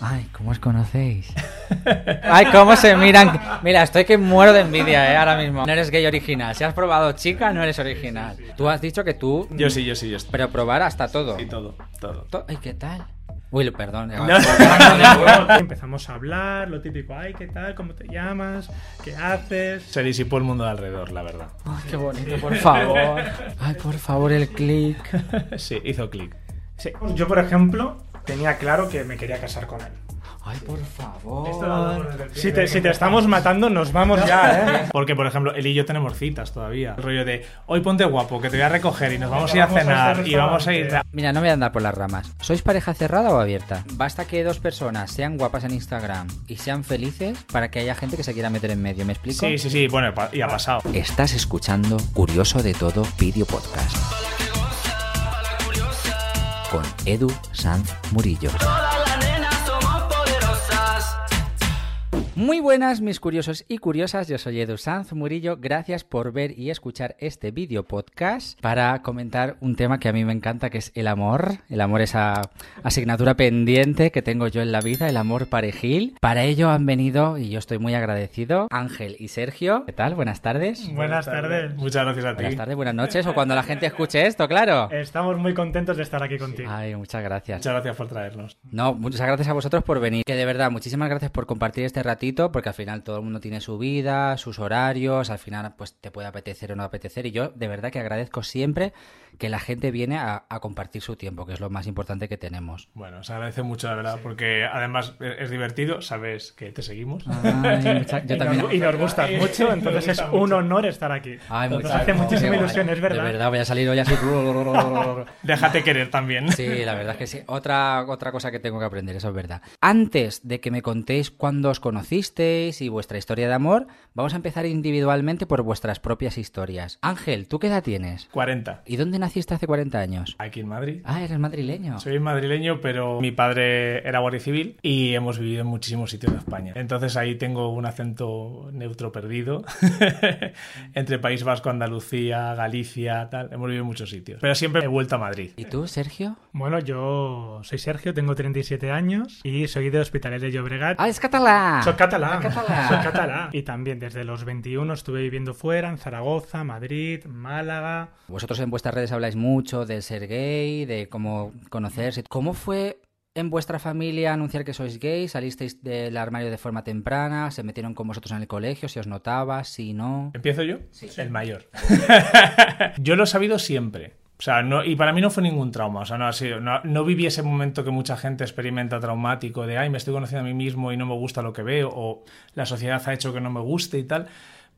Ay, ¿cómo os conocéis? Ay, cómo se miran. Mira, estoy que muero de envidia, ¿eh? Ahora mismo. No eres gay original. Si has probado chica, no eres original. Tú has dicho que tú... Yo sí, yo sí, yo sí. Pero probar hasta todo. Y todo, todo. To- Ay, ¿qué tal? Uy, perdón. eh, Empezamos a hablar, lo típico, ay, ¿qué tal? ¿Cómo te llamas? ¿Qué haces? Se disipó el mundo de alrededor, la verdad. Ay, qué bonito, por favor. Ay, por favor, el click. Sí, hizo clic. Sí, yo, por ejemplo, tenía claro que me quería casar con él. Ay, por favor. Si te, si te estamos matando, nos vamos ya, ¿eh? Porque, por ejemplo, él y yo tenemos citas todavía. El rollo de, hoy ponte guapo, que te voy a recoger y nos vamos a ir a cenar y vamos a ir... Mira, no voy a andar por las ramas. ¿Sois pareja cerrada o abierta? Basta que dos personas sean guapas en Instagram y sean felices para que haya gente que se quiera meter en medio. ¿Me explico? Sí, sí, sí, bueno, y ha pasado. Estás escuchando Curioso de Todo Video Podcast. Con Edu Sanz Murillo. Muy buenas mis curiosos y curiosas, yo soy Edu Sanz Murillo, gracias por ver y escuchar este vídeo podcast para comentar un tema que a mí me encanta que es el amor, el amor esa asignatura pendiente que tengo yo en la vida, el amor parejil. Para ello han venido, y yo estoy muy agradecido, Ángel y Sergio. ¿Qué tal? Buenas tardes. Buenas tardes. Muchas gracias a ti. Buenas tardes, buenas noches o cuando la gente escuche esto, claro. Estamos muy contentos de estar aquí contigo. Ay, muchas gracias. Muchas gracias por traernos. No, muchas gracias a vosotros por venir. Que de verdad, muchísimas gracias por compartir este ratito, porque al final todo el mundo tiene su vida, sus horarios, al final pues te puede apetecer o no apetecer. Y yo de verdad que agradezco siempre que la gente viene a, a compartir su tiempo, que es lo más importante que tenemos. Bueno, se agradece mucho, la verdad, porque además es es divertido, sabes que te seguimos. Ay, mucha- yo Y también. nos, y nos gustas mucho, entonces es un honor estar aquí. Ay, hace muchísima ilusión, es verdad. De verdad, voy a salir hoy así. Déjate querer también. Sí, la verdad es que sí. Otra, otra cosa que tengo que aprender, eso es verdad. Antes de que me contéis cuándo os conocisteis y vuestra historia de amor, vamos a empezar individualmente por vuestras propias historias. Ángel, ¿tú qué edad tienes? 40. ¿Y dónde naciste hace 40 años? Aquí en Madrid. Ah, eres madrileño. Soy madrileño, pero mi padre era guardia civil y hemos vivido en muchísimos sitios de España. Entonces ahí tengo un acento neutro perdido entre País Vasco, Andalucía, Galicia, tal. Hemos vivido en muchos sitios. Pero siempre he vuelto a Madrid. ¿Y tú, Sergio? Bueno, yo soy Sergio, tengo 37 años y soy de Hospitalet de Llobregat. Ah, es catalán. Soy catalán. catalán. Soy catalán. Y también desde los 21 estuve viviendo fuera, en Zaragoza, Madrid, Málaga. Vosotros en vuestras redes habláis mucho del ser gay, de cómo conocerse. ¿Cómo fue en vuestra familia anunciar que sois gay? ¿Salisteis del armario de forma temprana? ¿Se metieron con vosotros en el colegio? ¿Si os notaba? ¿Si no? ¿Empiezo yo? El mayor. yo lo he sabido siempre. O sea, no, y para mí no fue ningún trauma. O sea, no ha sido. No, no viví ese momento que mucha gente experimenta traumático de ay, me estoy conociendo a mí mismo y no me gusta lo que veo, o la sociedad ha hecho que no me guste y tal.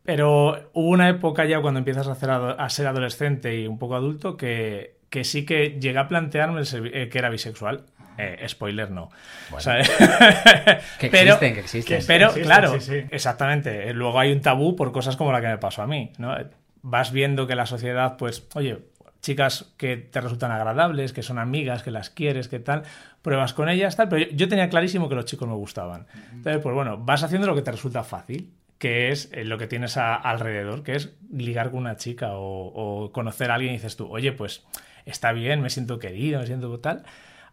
Pero hubo una época ya cuando empiezas a, hacer ado- a ser adolescente y un poco adulto que, que sí que llegué a plantearme el eh, que era bisexual. Eh, spoiler, no. O sea, Que pero- existen, que existen. que- pero, existen, claro, sí, sí. exactamente. Eh, Luego hay un tabú por cosas como la que me pasó a mí, ¿no? Vas viendo que la sociedad, pues, oye, chicas que te resultan agradables, que son amigas, que las quieres, que tal, pruebas con ellas, tal, pero yo, yo tenía clarísimo que los chicos me gustaban. Entonces, pues bueno, vas haciendo lo que te resulta fácil, que es eh, lo que tienes a- alrededor, que es ligar con una chica o, o conocer a alguien y dices tú, oye, pues está bien, me siento querido, me siento tal,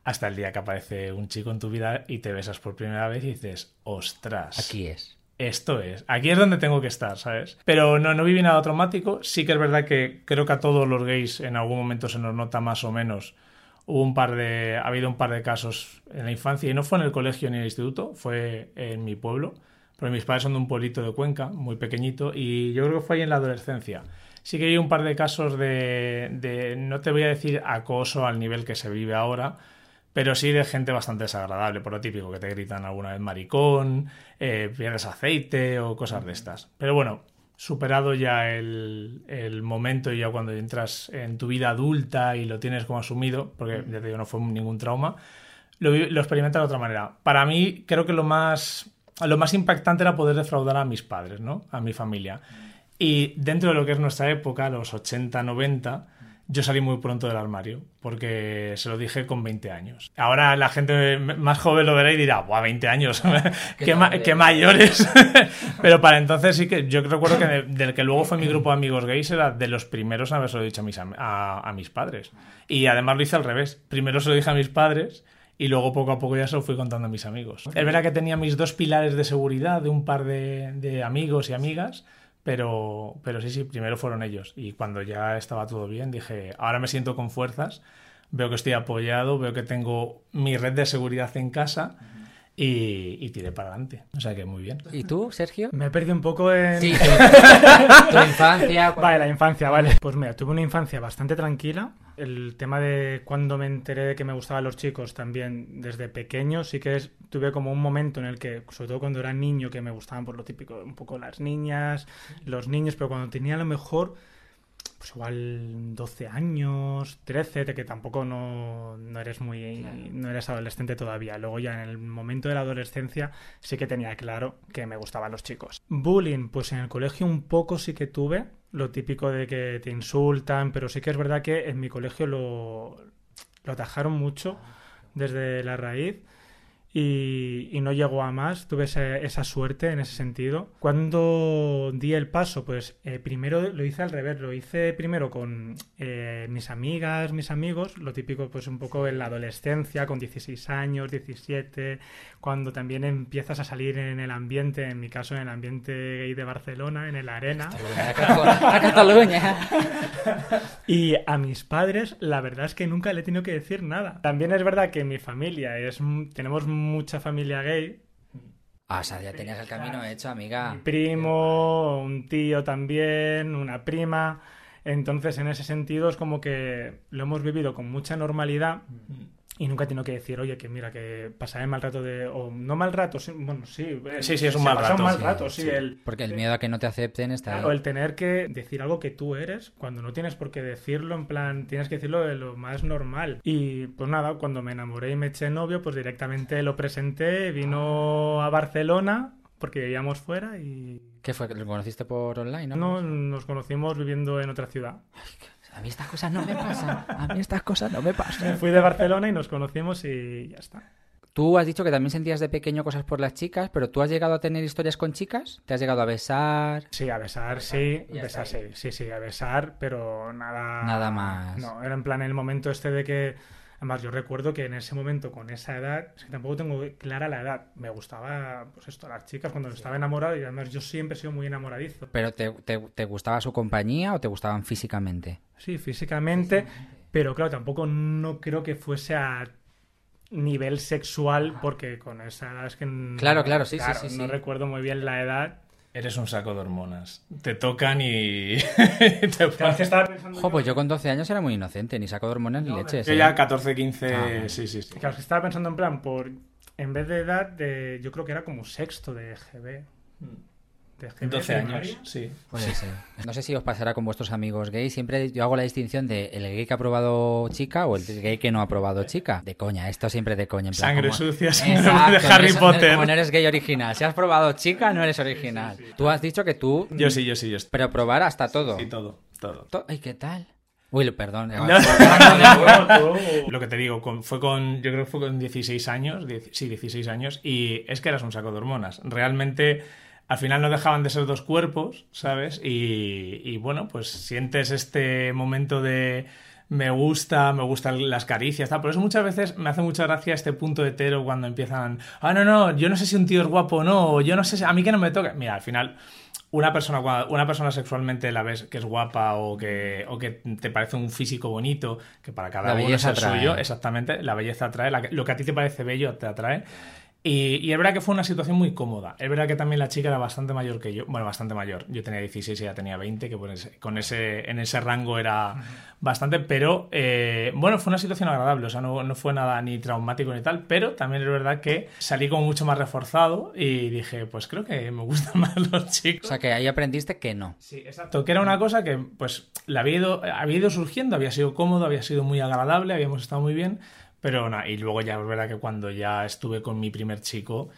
hasta el día que aparece un chico en tu vida y te besas por primera vez y dices, ostras Aquí es. esto es, aquí es donde tengo que estar, ¿sabes? Pero no, no viví nada traumático. Sí que es verdad que creo que a todos los gays en algún momento se nos nota más o menos. Hubo un par de, ha habido un par de casos en la infancia y no fue en el colegio ni en el instituto, fue en mi pueblo. Pero mis padres son de un pueblito de Cuenca, muy pequeñito, y yo creo que fue ahí en la adolescencia. Sí que hay un par de casos de, de, no te voy a decir acoso al nivel que se vive ahora, pero sí de gente bastante desagradable, por lo típico, que te gritan alguna vez maricón, eh, pierdes aceite o cosas de estas. Pero bueno, superado ya el, el momento y ya cuando entras en tu vida adulta y lo tienes como asumido, porque ya te digo, no fue ningún trauma, lo, lo experimentas de otra manera. Para mí, creo que lo más, lo más impactante era poder defraudar a mis padres, ¿no? A mi familia. Y dentro de lo que es nuestra época, los 80, 90, yo salí muy pronto del armario, porque se lo dije con 20 años. Ahora la gente más joven lo verá y dirá, ¡buah, 20 años! ¡Qué, ma- qué mayores! Pero para entonces sí que yo recuerdo que de- del que luego fue mi grupo de amigos gays era de los primeros en habérselo dicho a mis, a, a mis padres. Y además lo hice al revés. Primero se lo dije a mis padres Y luego poco a poco ya se lo fui contando a mis amigos. Es verdad que tenía mis dos pilares de seguridad de un par de, de amigos y amigas, pero, pero sí, sí, primero fueron ellos. Y cuando ya estaba todo bien, dije, ahora me siento con fuerzas, veo que estoy apoyado, veo que tengo mi red de seguridad en casa y, y tiré para adelante. O sea que muy bien. ¿Y tú, Sergio? Me he perdido un poco en... Sí, tu, tu infancia. Vale, la infancia, vale. Pues mira, tuve una infancia bastante tranquila. El tema de cuando me enteré de que me gustaban los chicos también desde pequeño, sí que es- tuve como un momento en el que, sobre todo cuando era niño, que me gustaban por lo típico, un poco las niñas, los niños, pero cuando tenía a lo mejor, pues igual 12 años, 13, de que tampoco no, no eres muy, no eres adolescente todavía. Luego ya en el momento de la adolescencia sí que tenía claro que me gustaban los chicos. Bullying, pues en el colegio un poco sí que tuve, lo típico de que te insultan, pero sí que es verdad que en mi colegio lo, lo atajaron mucho desde la raíz y, y no llegó a más. Tuve ese- esa suerte en ese sentido. Cuando di el paso, pues eh, primero lo hice al revés. Lo hice primero con eh, mis amigas, mis amigos, lo típico pues un poco en la adolescencia, con 16 años, 17, cuando también empiezas a salir en el ambiente, en mi caso en el ambiente gay de Barcelona, en el Arena. A Cataluña. Y a mis padres, la verdad es que nunca le he tenido que decir nada. También es verdad que mi familia es. Tenemos mucha familia gay. Ah, o sea, ya tenías el camino hecho, amiga. Mi primo, un tío también, una prima. Entonces, en ese sentido, es como que lo hemos vivido con mucha normalidad. Y nunca he tenido que decir, oye, que mira, que pasaré mal rato de. O no mal rato, sí, bueno, sí. eh, Sí, sí, es un mal rato, Un mal sí, rato, sí. sí. El, Porque el miedo a que no te acepten está ahí. o el tener que decir algo que tú eres cuando no tienes por qué decirlo, en plan, tienes que decirlo de lo más normal. Y pues nada, cuando me enamoré y me eché novio, pues directamente lo presenté, vino a Barcelona porque vivíamos fuera y ¿Qué fue? ¿Lo conociste por online? No, no nos conocimos viviendo en otra ciudad. A mí estas cosas no me pasan. A mí estas cosas no me pasan. Fui de Barcelona y nos conocimos y ya está. Tú has dicho que también sentías de pequeño cosas por las chicas, pero ¿tú has llegado a tener historias con chicas? ¿Te has llegado a besar? Sí, a besar, sí, besar, sí, sí, sí, a besar, pero nada... Nada más. No, era en plan el momento este de que... Además, yo recuerdo que en ese momento, con esa edad, es que tampoco tengo clara la edad, me gustaba, pues esto, las chicas cuando estaba enamorado y además yo siempre he sido muy enamoradizo. ¿Pero te, te- te gustaba su compañía o te gustaban físicamente? Sí, físicamente, pero claro, tampoco no creo que fuese a nivel sexual porque con esa edad es que... no- Claro, claro, sí, sí, sí, sí. No recuerdo muy bien la edad. Eres un saco de hormonas. Te tocan y te Claro, pensando Jo, yo- pues yo con 12 años era muy inocente, ni saco de hormonas ni leches. Yo ¿eh? ya 14, 15, Ah. sí, sí, sí. Claro, es que estaba pensando en plan, por en vez de edad, de, yo creo que era como sexto de GB. De GB 12 primaria. años, sí. Puede ser. No sé si os pasará con vuestros amigos gays. Siempre yo hago la distinción de el gay que ha probado chica o el gay que no ha probado chica. De coña, esto siempre de coña. En plan, Sangre como- sucia, sangre Exacto, de Harry no eres- Potter. Como no eres gay original. Si has probado chica, no eres original. Tú has dicho que tú... Yo sí, yo sí, yo estoy. Pero probar hasta todo. Sí, todo, todo. To- Ay, ¿qué tal? Uy, perdón. Lo que te digo, con- fue con, yo creo que fue con 16 años, sí, 16 años, y es que eras un saco de hormonas. Realmente, al final no dejaban de ser dos cuerpos, ¿sabes? Y, y bueno, pues sientes este momento de me gusta, me gustan las caricias, tal. Por eso muchas veces me hace mucha gracia este punto hetero cuando empiezan, ah, no, no, yo no sé si un tío es guapo o no, o yo no sé si, a mí que no me toca. Mira, al final una persona, una persona sexualmente la ves que es guapa o que, o que te parece un físico bonito, que para cada La uno es el atrae. suyo, exactamente, la belleza atrae, la lo que a ti te parece bello te atrae. Y, y es verdad que fue una situación muy cómoda. Es verdad que también la chica era bastante mayor que yo. Bueno, bastante mayor. Yo tenía 16 y ella tenía 20, que por ese- con ese, en ese rango era bastante. Pero eh, bueno, fue una situación agradable. O sea, no, no fue nada ni traumático ni tal. Pero también es verdad que salí como mucho más reforzado y dije, pues creo que me gustan más los chicos. O sea, que ahí aprendiste que no. Sí, exacto. Que era una cosa que, pues, la había ido, había ido surgiendo, había sido cómodo, había sido muy agradable, habíamos estado muy bien, pero nada, y luego ya es verdad que cuando ya estuve con mi primer chico,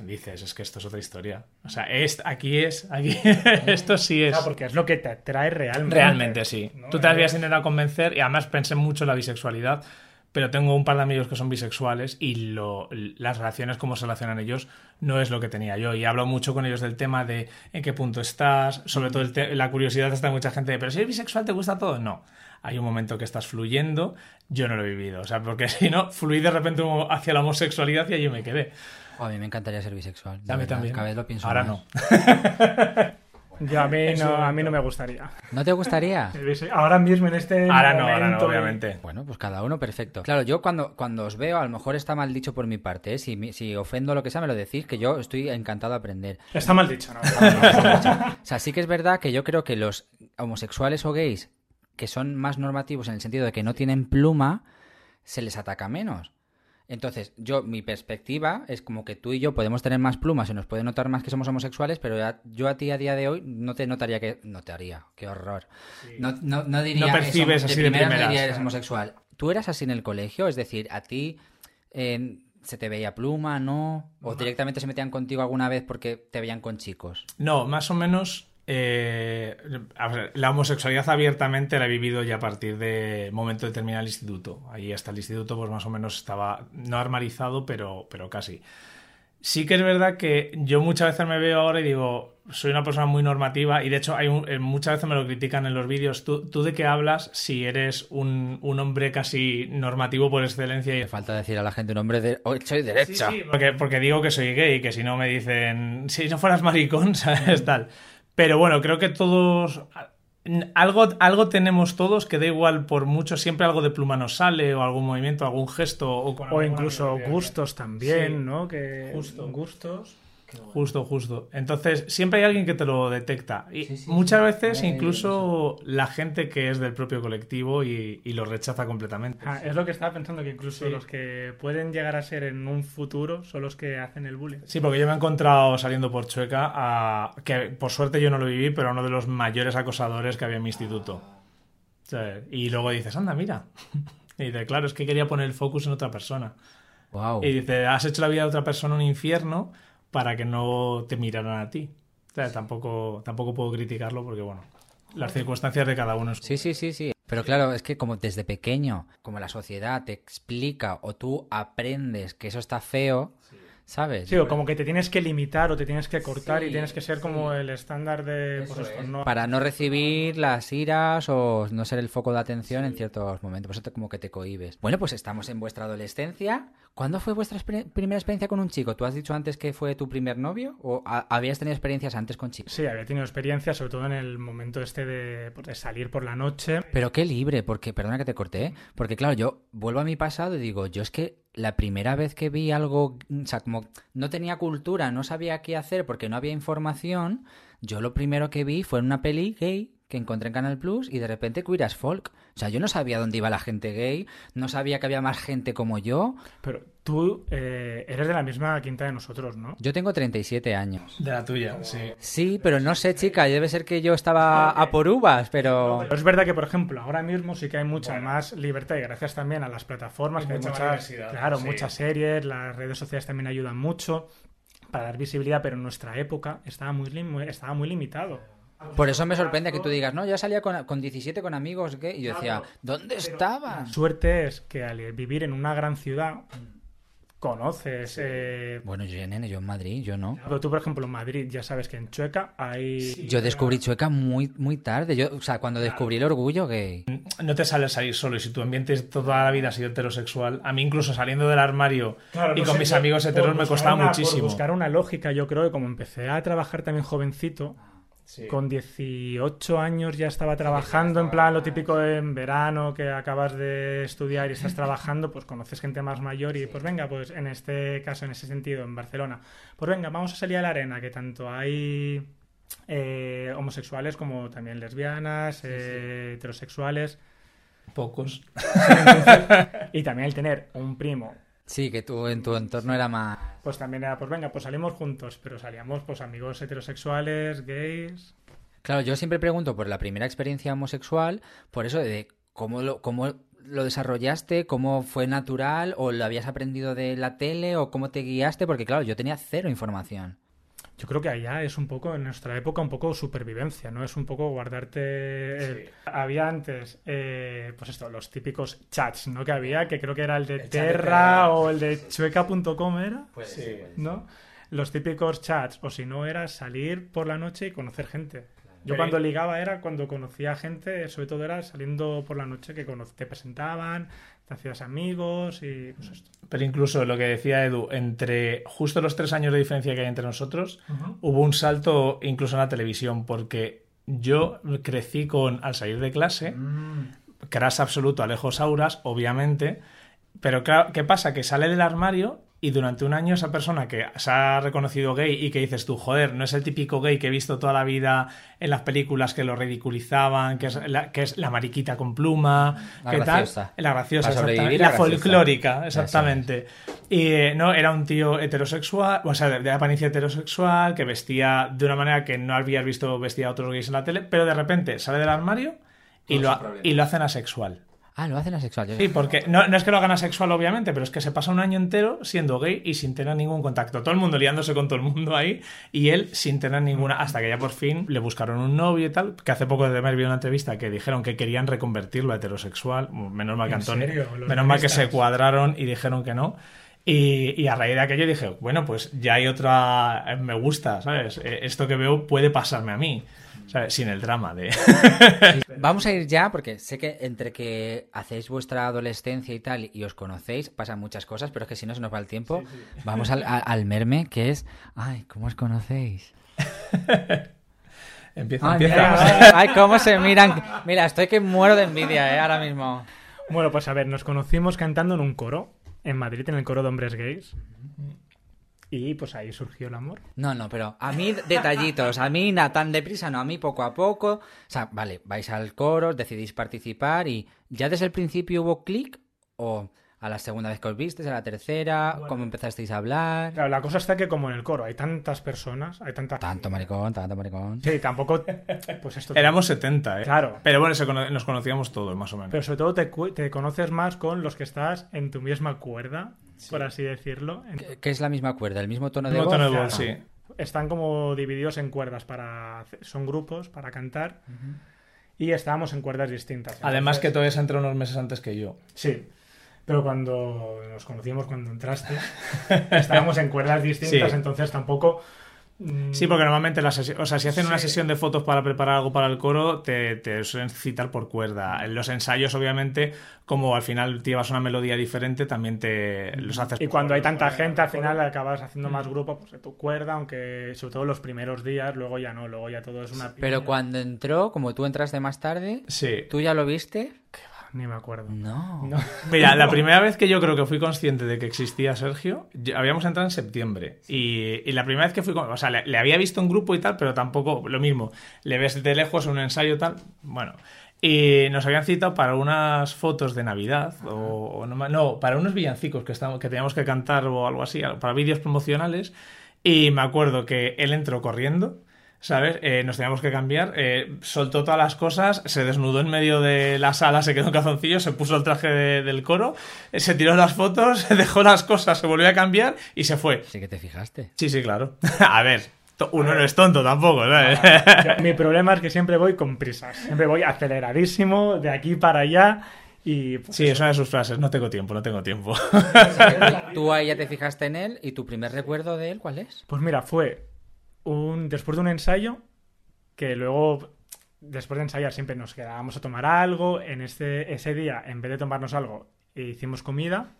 dices, es que esto es otra historia. O sea, es, aquí es, aquí, esto sí es. Claro, porque es lo que te atrae realmente. Realmente sí. ¿no? Tú te habías intentado convencer y además pensé mucho en la bisexualidad, pero tengo un par de amigos que son bisexuales y lo, las relaciones, cómo se relacionan ellos, no es lo que tenía yo. Y hablo mucho con ellos del tema de en qué punto estás, sobre todo la curiosidad está mucha gente de, pero si eres bisexual, ¿te gusta todo? No. Hay un momento que estás fluyendo, yo no lo he vivido. O sea, porque si no, fluí de repente hacia la homosexualidad y allí me quedé. a mí me encantaría ser bisexual. A mí también. Cada vez lo pienso Ahora no. Yo a mí, no, a mí no me gustaría. ¿No te gustaría? Ahora mismo en este ahora no, ahora no, obviamente. Bueno, pues cada uno perfecto. Claro, yo cuando, cuando os veo, a lo mejor está mal dicho por mi parte, ¿eh? si, si ofendo lo que sea, me lo decís, que yo estoy encantado de aprender. Está mal dicho, ¿no? o sea, sí que es verdad que yo creo que los homosexuales o gays que son más normativos en el sentido de que no tienen pluma, se les ataca menos. Entonces, yo, mi perspectiva es como que tú y yo podemos tener más plumas y nos puede notar más que somos homosexuales, pero yo a ti a día de hoy no te notaría que. No te haría, qué horror. No, no, no, diría. No percibes así de primeras. No eres homosexual. ¿Tú eras así en el colegio? Es decir, a ti. ¿Se te veía pluma, no? ¿O directamente se metían contigo alguna vez porque te veían con chicos? No, más o menos eh, la homosexualidad abiertamente la he vivido ya a partir de momento de terminar el instituto. Ahí hasta el instituto, pues más o menos estaba no armarizado, pero, pero casi. Sí que es verdad que yo muchas veces me veo ahora y digo, soy una persona muy normativa y de hecho hay eh, muchas veces me lo critican en los vídeos. ¿Tú, ¿Tú, de qué hablas si eres un, un, hombre casi normativo por excelencia? Y... Falta decir a la gente un hombre de oh, soy derecha. Sí, porque, porque digo que soy gay, que si no me dicen, si no fueras maricón, ¿sabes? Tal. Pero bueno, creo que todos. Algo, algo tenemos todos que da igual por mucho, siempre algo de pluma nos sale, o algún movimiento, algún gesto. O, o incluso gustos también, ¿no? Que justo. gustos. Justo, justo. Entonces, siempre hay alguien que te lo detecta. Y muchas veces, incluso la gente que es del propio colectivo y, lo rechaza completamente. Ah, es lo que estaba pensando, que incluso los que pueden llegar a ser en un futuro son los que hacen el bullying. Sí, porque yo me he encontrado saliendo por Chueca, a, que por suerte yo no lo viví, pero uno de los mayores acosadores que había en mi instituto. y luego dices, anda, mira. Y dice, claro, es que quería poner el focus en otra persona. Wow. Y dice, has hecho la vida de otra persona un infierno para que no te miraran a ti. O sea, tampoco, tampoco puedo criticarlo porque, bueno, las circunstancias de cada uno. Sí, sí, sí, sí. Pero claro, es que como desde pequeño, como la sociedad te explica o tú aprendes que eso está feo, ¿sabes? Sí, o como que te tienes que limitar o te tienes que cortar y tienes que ser como el estándar de... Pues Para no recibir las iras o no ser el foco de atención en ciertos momentos. Por eso como que te cohibes. Bueno, pues estamos en vuestra adolescencia. ¿Cuándo fue vuestra primera experiencia con un chico? ¿Tú has dicho antes que fue tu primer novio o habías tenido experiencias antes con chicos? Sí, había tenido experiencias, sobre todo en el momento este de, pues, de, salir por la noche. Pero qué libre, porque, perdona que te corté, ¿eh? porque claro, yo vuelvo a mi pasado y digo, yo es que la primera vez que vi algo, o sea, como no tenía cultura, no sabía qué hacer porque no había información, yo lo primero que vi fue en una peli gay que encontré en Canal Plus y de repente Queer as Folk. O sea, yo no sabía dónde iba la gente gay, no sabía que había más gente como yo. Pero tú eh, eres de la misma quinta de nosotros, ¿no? Yo tengo 37 años. De la tuya, sí. Sí, pero no sé, chica, debe ser que yo estaba a por uvas, pero... es verdad que, por ejemplo, ahora mismo sí que hay mucha más libertad y gracias también a las plataformas, que hay muchas, claro, muchas series, las redes sociales también ayudan mucho para dar visibilidad, pero en nuestra época estaba muy, estaba muy limitado. Por eso me sorprende que tú digas, no, yo salía con, con 17 con amigos gay. Y yo decía, ¿dónde estaban? Suerte es que al vivir en una gran ciudad conoces. Eh... Bueno, yo, nene, yo en Madrid, yo no. Pero tú, por ejemplo, en Madrid, ya sabes que en Chueca hay. yo descubrí Chueca muy, muy tarde. Yo, o sea, cuando descubrí el orgullo gay. No te sales ahí solo. Y si tu ambiente toda la vida ha sido heterosexual, a mí, incluso saliendo del armario y con mis amigos heteros, me costaba muchísimo. buscar una lógica, yo creo que como empecé a trabajar también jovencito con 18 años ya estaba trabajando, en plan lo típico en verano que acabas de estudiar y estás trabajando, pues conoces gente más mayor y pues venga, pues en este caso, en ese sentido, en Barcelona, pues venga, vamos a salir a la arena, que tanto hay eh, homosexuales como también lesbianas, eh, heterosexuales. Pocos. y también el tener un primo Sí, que tú en tu entorno era más... Pues también era, pues venga, pues salimos juntos, pero salíamos pues amigos heterosexuales, gays... Claro, yo siempre pregunto por la primera experiencia homosexual, por eso de cómo lo, cómo lo desarrollaste, cómo fue natural, o lo habías aprendido de la tele, o cómo te guiaste, porque claro, yo tenía cero información. Yo creo que allá es un poco, en nuestra época, un poco supervivencia, ¿no? Es un poco guardarte... el- Había antes, eh, pues esto, los típicos chats, ¿no? Que había, que creo que era el de El chat de Terra Terra. o el de chueca.com, ¿era? Sí. ¿No? Los típicos chats, o si no, era salir por la noche y conocer gente. Yo cuando ligaba era cuando conocía gente, sobre todo era saliendo por la noche que te presentaban, te hacías amigos y pues esto. Pero incluso lo que decía Edu, entre justo los tres años de diferencia que hay entre nosotros, hubo un salto incluso en la televisión, porque yo crecí con, al salir de clase, crash absoluto Alejo Sauras, obviamente, pero claro, ¿qué pasa? Que sale del armario y durante un año esa persona que se ha reconocido gay y que dices tú, joder, no es el típico gay que he visto toda la vida en las películas que lo ridiculizaban, que es la, que es la mariquita con pluma, La ¿qué graciosa. tal? La graciosa, exactamente. la la graciosa. folclórica, exactamente. Y eh, no, era un tío heterosexual, o sea, de, de apariencia heterosexual, que vestía de una manera que no habías visto vestía a otros gays en la tele, pero de repente sale del armario y, lo, y lo hacen asexual. Ah, lo hacen asexual. Yo- Sí, porque no, no es que lo hagan asexual, obviamente, pero es que se pasa un año entero siendo gay y sin tener ningún contacto. Todo el mundo liándose con todo el mundo ahí y él sin tener ninguna. Hasta que ya por fin le buscaron un novio y tal. Que hace poco de vi una entrevista que dijeron que querían reconvertirlo a heterosexual. Menos mal que ¿En Antonio. serio? Menos mal que se cuadraron y dijeron que no. Y, y a raíz de aquello dije, bueno, pues ya hay otra. eh, Me gusta, ¿sabes? Eh, Esto que veo puede pasarme a mí. Sin el drama de. Vamos a ir ya, porque sé que entre que hacéis vuestra adolescencia y tal y os conocéis, pasan muchas cosas, pero es que si no se nos va el tiempo, vamos al, a- al merme, que es, ay, ¿cómo os conocéis? empieza, Ay, empieza. mira, ay, cómo se miran. Mira, estoy que muero de envidia, eh, ahora mismo. Bueno, pues a ver, nos conocimos cantando en un coro en Madrid, en el coro de hombres gays. Y pues ahí surgió el amor. No, no, pero a mí detallitos, a mí nada tan deprisa, no, a mí poco a poco. O sea, vale, vais al coro, decidís participar y ¿ya desde el principio hubo clic? ¿O a la segunda vez que os visteis, a la tercera? ¿Cómo empezasteis a hablar? Claro, la cosa está que como en el coro hay tantas personas, hay tanta... Tanto maricón, tanto maricón. Sí, tampoco... Pues esto... Éramos 70, ¿eh? Claro. Pero bueno, se cono- nos conocíamos todos, más o menos. Pero sobre todo te, cu- te conoces más con los que estás en tu misma cuerda, por así decirlo. En- ¿Qué- ¿Qué es la misma cuerda? ¿El mismo tono de Mismo voz? tono de claro. voz, sí. Están como divididos en cuerdas para... Son grupos para cantar. Y estábamos en cuerdas distintas. Además que Entonces- todavía se entró unos meses antes que yo. Sí. Pero cuando nos conocimos, cuando entraste, estábamos en cuerdas distintas, Sí. entonces tampoco... mm, Sí, porque normalmente la sesión, o sea, si hacen una sesión de fotos para preparar algo para el coro, te, te suelen citar por cuerda. En los ensayos, obviamente, como al final llevas una melodía diferente, también te los haces. Y por cuando hay tanta gente, al final acabas haciendo más grupo, pues de tu cuerda, aunque sobre todo los primeros días, luego ya no, luego ya todo es una... Pero cuando entró, como tú entraste más tarde, Sí. ¿tú ya lo viste? Ni me acuerdo. No. No. Mira, la primera vez que yo creo que fui consciente de que existía Sergio, yo- habíamos entrado en septiembre. Y, y la primera vez que fui, o sea, le, le había visto en grupo y tal, pero tampoco lo mismo. Le ves de lejos un ensayo tal, bueno. Y nos habían citado para unas fotos de Navidad, o, o no, no, para unos villancicos que, estábamos, que teníamos que cantar o algo así, para vídeos promocionales. Y me acuerdo que él entró corriendo. ¿Sabes? Eh, nos teníamos que cambiar. eh, soltó todas las cosas, se desnudó en medio de la sala, se quedó en calzoncillo, se puso el traje de- del coro, eh, se tiró las fotos, dejó las cosas, se volvió a cambiar y se fue. Sí que te fijaste. Sí, sí, claro. A ver, uno no es tonto tampoco, ¿sabes? Yo- Mi problema es que siempre voy con prisas. Siempre voy aceleradísimo, de aquí para allá. Y pues, Sí, es una de sus frases, no tengo tiempo, no tengo tiempo. Tú ahí ya te fijaste en él y tu primer recuerdo de él, ¿cuál es? Pues mira, fue un después de un ensayo que luego después de ensayar siempre nos quedábamos a tomar algo. En este ese día, en vez de tomarnos algo, hicimos comida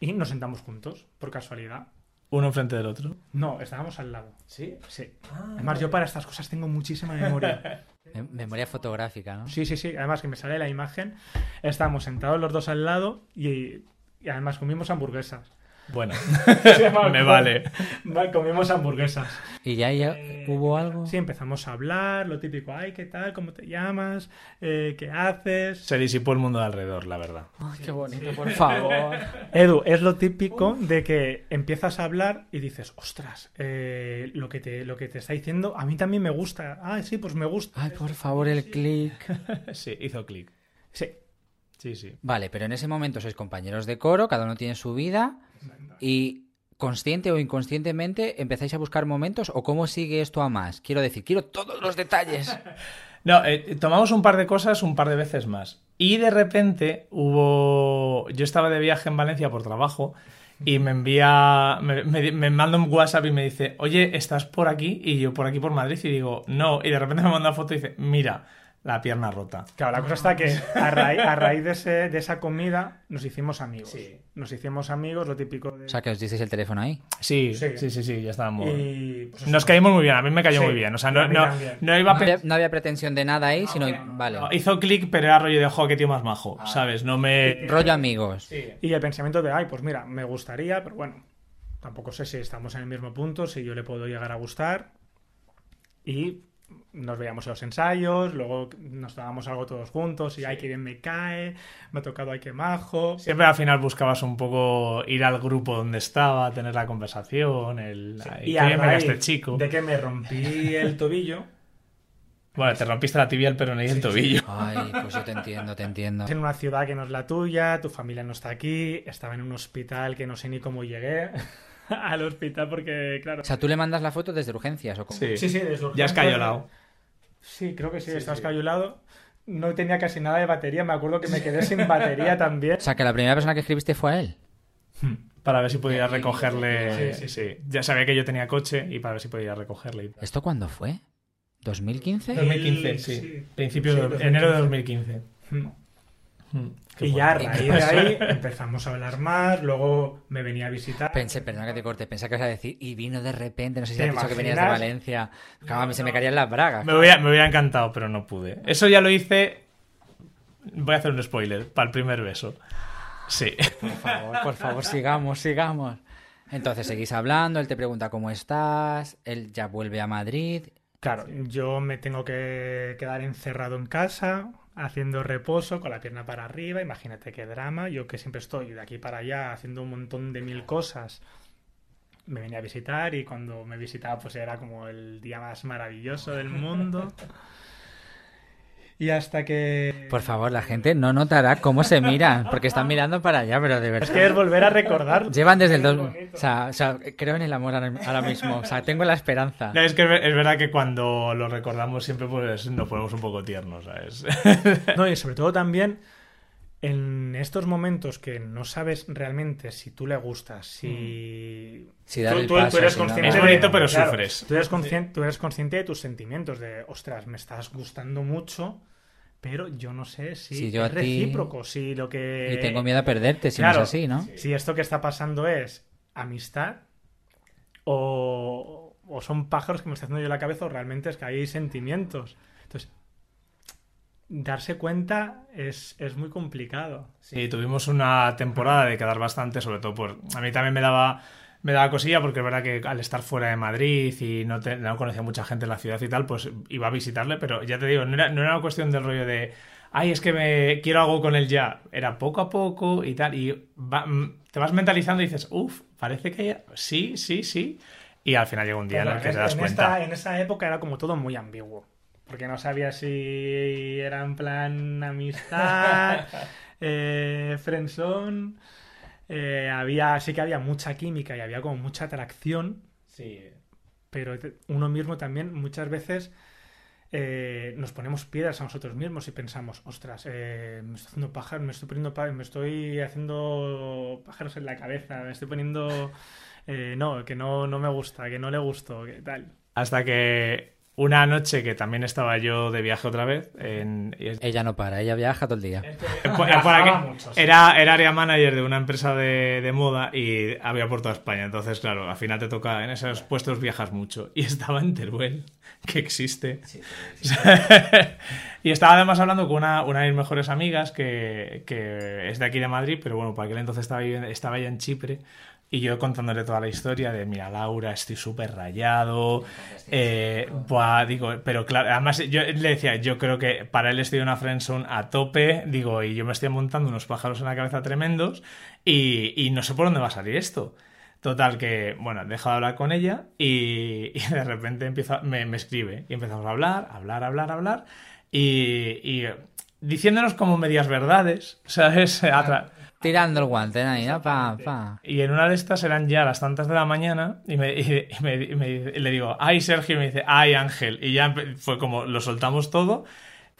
y nos sentamos juntos por casualidad. Uno enfrente del otro. No, estábamos al lado. ¿Sí? Sí. Además, yo para estas cosas tengo muchísima memoria. Mem- Memoria fotográfica, ¿no? Sí, sí, sí. Además que me sale la imagen. Estábamos sentados los dos al lado y, y además comimos hamburguesas. Bueno, Sí, me vale. Va, Comimos hamburguesas. ¿Y ya, ya Eh, hubo algo? Sí, empezamos a hablar, lo típico, ay, ¿qué tal? ¿Cómo te llamas? Eh, ¿Qué haces? Se disipó el mundo de alrededor, la verdad. Ay, qué bonito, por favor. Edu, es lo típico de que empiezas a hablar y dices, ostras, eh, lo, que te, lo que te está diciendo a mí también me gusta. Ah, sí, pues me gusta. Ay, por favor, el clic. Sí, hizo clic. Sí, Sí, sí. Vale, pero en ese momento sois compañeros de coro, cada uno tiene su vida. ¿Y consciente o inconscientemente empezáis a buscar momentos o cómo sigue esto a más? Quiero decir, quiero todos los detalles. No, eh, tomamos un par de cosas un par de veces más. Y de repente hubo. Yo estaba de viaje en Valencia por trabajo y me envía. Me, me- me manda un WhatsApp y me dice, oye, ¿estás por aquí? Y yo por aquí por Madrid y digo, no. Y de repente me manda una foto y dice, mira, la pierna rota. Claro, la cosa está que a, raíz, a raíz de, ese- de esa comida nos hicimos amigos. Sí. Nos hicimos amigos, lo típico de... O sea, que os disteis el teléfono ahí. Sí, Sí. sí, sí, sí, ya estábamos. y, pues. Nos caímos muy bien, a mí me cayó Sí, muy bien. O sea, no, no, no iba a No había, no había pretensión de nada ahí, sino... Vale. no, hizo clic, pero era rollo de jo, qué tío más majo, ¿sabes? No me. Rollo amigos. Y el pensamiento de, ay, pues mira, me gustaría, pero bueno, tampoco sé si estamos en el mismo punto, si yo le puedo llegar a gustar. Y nos veíamos en los ensayos, luego nos dábamos algo todos juntos y, ay, qué bien me cae, me ha tocado, ay, qué majo. Siempre al final buscabas un poco ir al grupo donde estaba, tener la conversación, el. ay, Y qué a raíz este chico. de que me rompí el tobillo, Bueno, te rompiste la tibia, el peroné y el tobillo. Ay, pues yo te entiendo, te entiendo. en una ciudad que no es la tuya, tu familia no está aquí, estaba en un hospital que no sé ni cómo llegué al hospital porque, claro... O sea, tú le mandas la foto desde urgencias o cómo? Sí, Sí, sí, desde Ya has urgencias, cayolado. Sí, creo que sí, Sí, estás sí. cayulado. No tenía casi nada de batería, me acuerdo que me quedé sin batería también. O sea, que la primera persona que escribiste fue a él. Para ver si podía recogerle. Sí, Sí, sí, Ya sabía que yo tenía coche y para ver si podía recogerle. ¿Esto cuándo fue? ¿2015? 2015, sí. Sí. Principio Sí, de 2015. enero de 2015. Mm. Mm, qué Y ya a raíz de ahí empezamos a hablar más, luego me venía a visitar. Pensé, perdona que te corte, pensé que ibas a decir, y vino de repente, no sé si ¿Te has dicho que venías de? Valencia. Mí se me caían las bragas. Me hubiera, me hubiera encantado, pero no pude. Eso ya lo hice. Voy a hacer un spoiler para el primer beso. Sí. Por favor, por favor, sigamos, sigamos. Entonces seguís hablando, él te pregunta cómo estás, él ya vuelve a Madrid. Claro, yo me tengo que quedar encerrado en casa, haciendo reposo, con la pierna para arriba. Imagínate qué drama. Yo que siempre estoy de aquí para allá haciendo un montón de mil cosas. Me venía a visitar y cuando me visitaba pues era como el día más maravilloso del mundo. Y hasta que... Por favor, la gente no notará cómo se miran, porque están mirando para allá, pero de Es verdad. que es volver a recordar. Llevan desde el Qué 2... bonito. O sea, o sea, creo en el amor ahora mismo. O sea, tengo la esperanza. No, es que es es verdad que cuando lo recordamos siempre pues, nos ponemos un poco tiernos, ¿sabes? No, y sobre todo también en estos momentos que no sabes realmente si tú le gustas, si... Si dar Tú- el tú- tú paso, eres si consciente Es bonito, pero claro, sufres. Tú eres, consciente, tú eres consciente de tus sentimientos, de, ostras, me estás gustando mucho, pero yo no sé si, Si yo es ti- recíproco, si lo que... Y tengo miedo a perderte, si no es así, ¿no? Si esto que está pasando es amistad o, o son pájaros que me está haciendo yo la cabeza o realmente es que hay sentimientos. Entonces, darse cuenta es, es muy complicado. Sí, tuvimos una temporada de quedar bastante, sobre todo por... A mí también me daba, me daba cosilla porque es verdad que al estar fuera de Madrid y no, te- no conocía mucha gente en la ciudad y tal, pues iba a visitarle, pero ya te digo, no era, no era una cuestión del rollo de, ay, es que me quiero algo con él ya. Era poco a poco y tal, y va- mm, te vas mentalizando y dices, uff, parece que sí, sí, sí. Y al final llega un día en el que te das en, cuenta. esta, en esa época era como todo muy ambiguo. Porque no sabía si era en plan amistad, eh, friendzone. eh, había, sí que había mucha química y había como mucha atracción, Sí. pero uno mismo también muchas veces eh, nos ponemos piedras a nosotros mismos y pensamos, ostras, eh, me estoy haciendo pájaros, me estoy poniendo pa- me estoy haciendo pájaros en la cabeza, me estoy poniendo eh, no, que no, no me gusta, que no le gusto, que tal. Hasta que una noche que también estaba yo de viaje otra vez, en, Ella no para, ella viaja todo el día. por- por Viajaba aquí- mucho, sí. era, era área manager de una empresa de, de moda y había por toda España. Entonces, claro, al final te toca, en esos puestos viajas mucho. Y estaba en Teruel, que existe. y estaba además hablando con una, una de mis mejores amigas que, que es de aquí de Madrid, pero bueno, por aquel entonces estaba, viviendo- estaba ella en Chipre. Y yo contándole toda la historia de, mira, Laura, estoy súper rayado. Eh, buah, digo, pero claro, además yo le decía, yo creo que para él estoy en una friendzone a tope, digo, y yo me estoy montando unos pájaros en la cabeza tremendos y, y no sé por dónde va a salir esto. Total que, bueno, dejo de hablar con ella y, y de repente empieza, me, me escribe y empezamos a hablar, hablar, hablar, hablar y, y diciéndonos como medias verdades, ¿sabes? Atra- Tirando el guante ahí, ¿no? Pa, pa. Y en una de estas eran ya las tantas de la mañana y, me, y me- y me y le digo, ay Sergio, y me dice, ay Ángel. Y ya fue como, lo soltamos todo.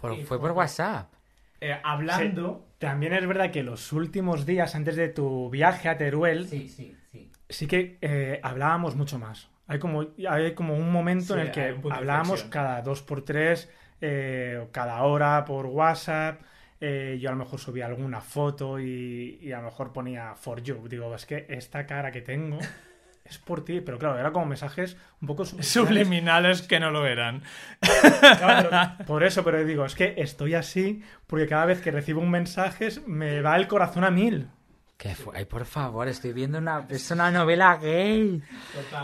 Por- fue por WhatsApp. eh, hablando. También es verdad que los últimos días antes de tu viaje a Teruel sí, sí, sí. que eh, hablábamos mucho más. Hay como, hay como un momento Sí, en el que hablábamos cada dos por tres, eh, o cada hora por WhatsApp. Eh, yo a lo mejor subía alguna foto y, y a lo mejor ponía for you. Digo, es que esta cara que tengo es por ti. Pero claro, era como mensajes un poco subliminales. Subliminales que no lo eran. Claro, pero- por eso, pero digo, es que estoy así porque cada vez que recibo un mensaje me va el corazón a mil. ¿Qué fue? Ay, por favor, estoy viendo una... Es una novela gay.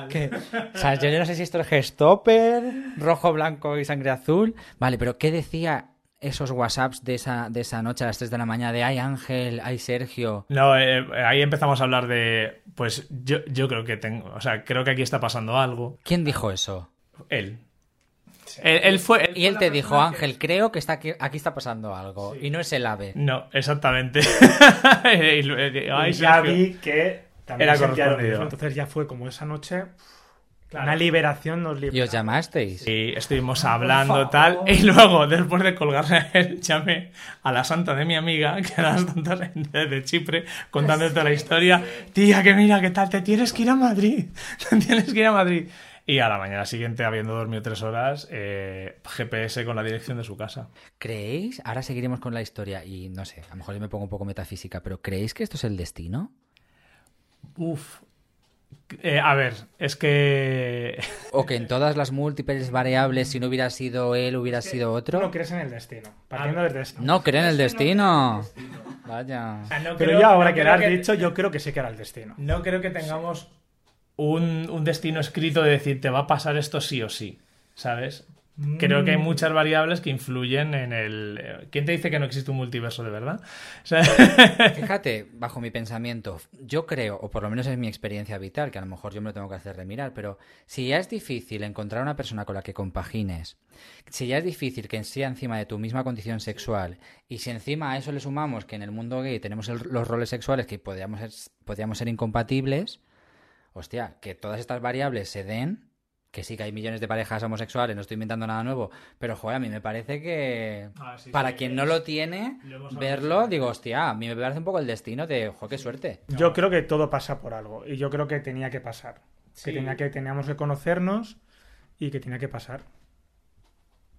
¿Qué? O sea, yo no sé si esto es Gestopper, rojo, blanco y sangre azul. Vale, pero ¿qué decía esos WhatsApps de esa, de esa noche a las 3 de la mañana de ay Ángel, ay Sergio? No, eh, ahí empezamos a hablar de. Pues yo, yo creo que tengo. O sea, creo que aquí está pasando algo. ¿Quién dijo eso? Él. Él, él fue. Y él te dijo, Ángel, creo que está aquí, aquí está pasando algo. Y no es el ave. No, exactamente. Y lo- eh, ay, y ya Sergio. vi que también Era correspondido. Entonces ya fue como esa noche, una liberación nos ¿Y liberó. os llamasteis? Y estuvimos hablando tal. Y luego, después de colgarse a él, llamé a la santa de mi amiga, que era la santa de Chipre, contándote la historia. Tía, que mira, ¿qué tal? Te tienes que ir a Madrid. Te tienes que ir a Madrid. Y a la mañana siguiente, habiendo dormido tres horas, eh, GPS con la dirección de su casa. ¿Creéis? Ahora seguiremos con la historia y no sé, a lo mejor yo me pongo un poco metafísica, pero ¿creéis que esto es el destino? Uf. Eh, a ver, es que. ¿O que en todas las múltiples variables, si no hubiera sido él, hubiera sido Tú otro? no crees en el destino, partiendo del destino. No creo en el destino. Vaya. Pero ya ahora que lo has dicho, yo creo que sí que era el destino. No creo que tengamos un, un destino escrito de decir te va a pasar esto sí o sí, ¿sabes? Creo que hay muchas variables que influyen en el... eh, ¿Quién te dice que no existe un multiverso de verdad? O sea, Fíjate, bajo mi pensamiento, yo creo, o por lo menos es mi experiencia vital, que a lo mejor yo me lo tengo que hacer remirar, pero si ya es difícil encontrar una persona con la que compagines, si ya es difícil que sea encima de tu misma condición sexual, y si encima a eso le sumamos que en el mundo gay tenemos el- los roles sexuales que podríamos ser, podríamos ser incompatibles, hostia, que todas estas variables se den, que sí que hay millones de parejas homosexuales, no estoy inventando nada nuevo, pero joder, a mí me parece que Ah, sí, para sí, quien es- no lo tiene, lo hemos hablado verlo, digo, hostia, a mí me parece un poco el destino de, joder, qué suerte. Yo creo que todo pasa por algo y yo creo que tenía que pasar. Sí. Que, tenía que teníamos que conocernos y que tenía que pasar.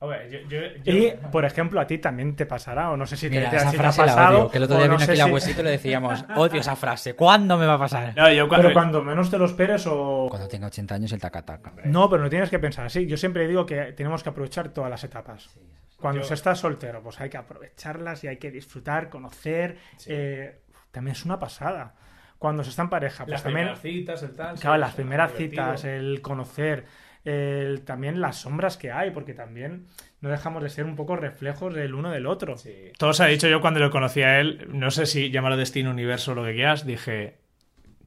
Ver, yo- yo- yo- Y, por ejemplo, a ti también te pasará, o no sé si te, Mira, te- esa si te ha frase la pasado. odio, que el otro día no vino sé aquí la si- huesito y le decíamos, odio esa frase, ¿cuándo me va a pasar? No, yo cuando- Pero cuando menos te lo esperes o... Cuando tenga 80 años el taca-taca. No, pero no tienes que pensar así. Yo siempre digo que tenemos que aprovechar todas las etapas. Cuando Yo- se está soltero, pues hay que aprovecharlas y hay que disfrutar, conocer. eh, también es una pasada. Cuando se está en pareja, pues las también... primeras citas, el tal... Claro, sí, las primeras citas, el conocer, el- también las sombras que hay, porque también no dejamos de ser un poco reflejos del uno del otro. Sí. Todo se ha dicho yo cuando lo conocí a él, no sé si llamarlo destino, universo o lo que quieras, dije,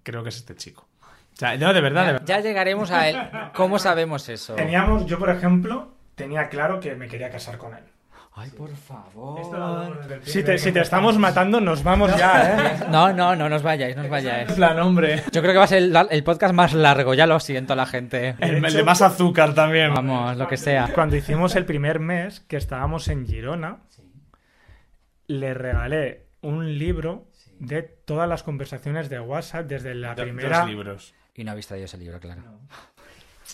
creo que es este chico. O sea, no, de verdad, de Ya, verdad. ya llegaremos a él. ¿Cómo sabemos eso? Teníamos, yo por ejemplo, tenía claro que me quería casar con él. Ay, por favor. Si te, si te estamos matando, nos vamos ya, ¿eh? No, no, no nos vayáis, no os vayáis. plan, hombre. Yo creo que va a ser el, el podcast más largo, ya lo siento la gente. El, el de más azúcar también. Vamos, lo que sea. Cuando hicimos el primer mes, que estábamos en Girona, le regalé un libro de todas las conversaciones de WhatsApp desde la primera... Dos libros. Y no habéis traído ese libro, claro.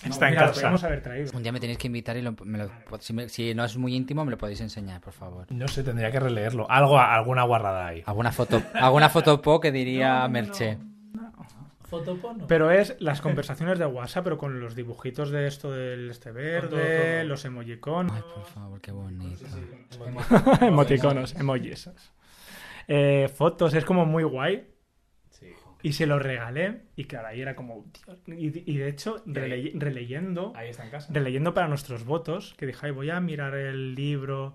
Está en casa. podríamos haber traído. Un día me tenéis que invitar y lo- me lo- si, me- si no es muy íntimo me lo podéis enseñar, por favor. No sé, tendría que releerlo. Algo, alguna guarrada ahí. Alguna foto, alguna foto po que diría Merche. Fotopono. Pero es las conversaciones de WhatsApp, pero con los dibujitos de esto del este verde, todo. los emojiconos. Ay, por favor, qué bonito. Emoticonos, emojis. Eh, fotos, es como muy guay. Y se los regalé. Y claro, ahí era como. Y, y de hecho, reley- releyendo, Ahí está en casa. releyendo para nuestros votos, que dije, "Ay, voy a mirar el libro.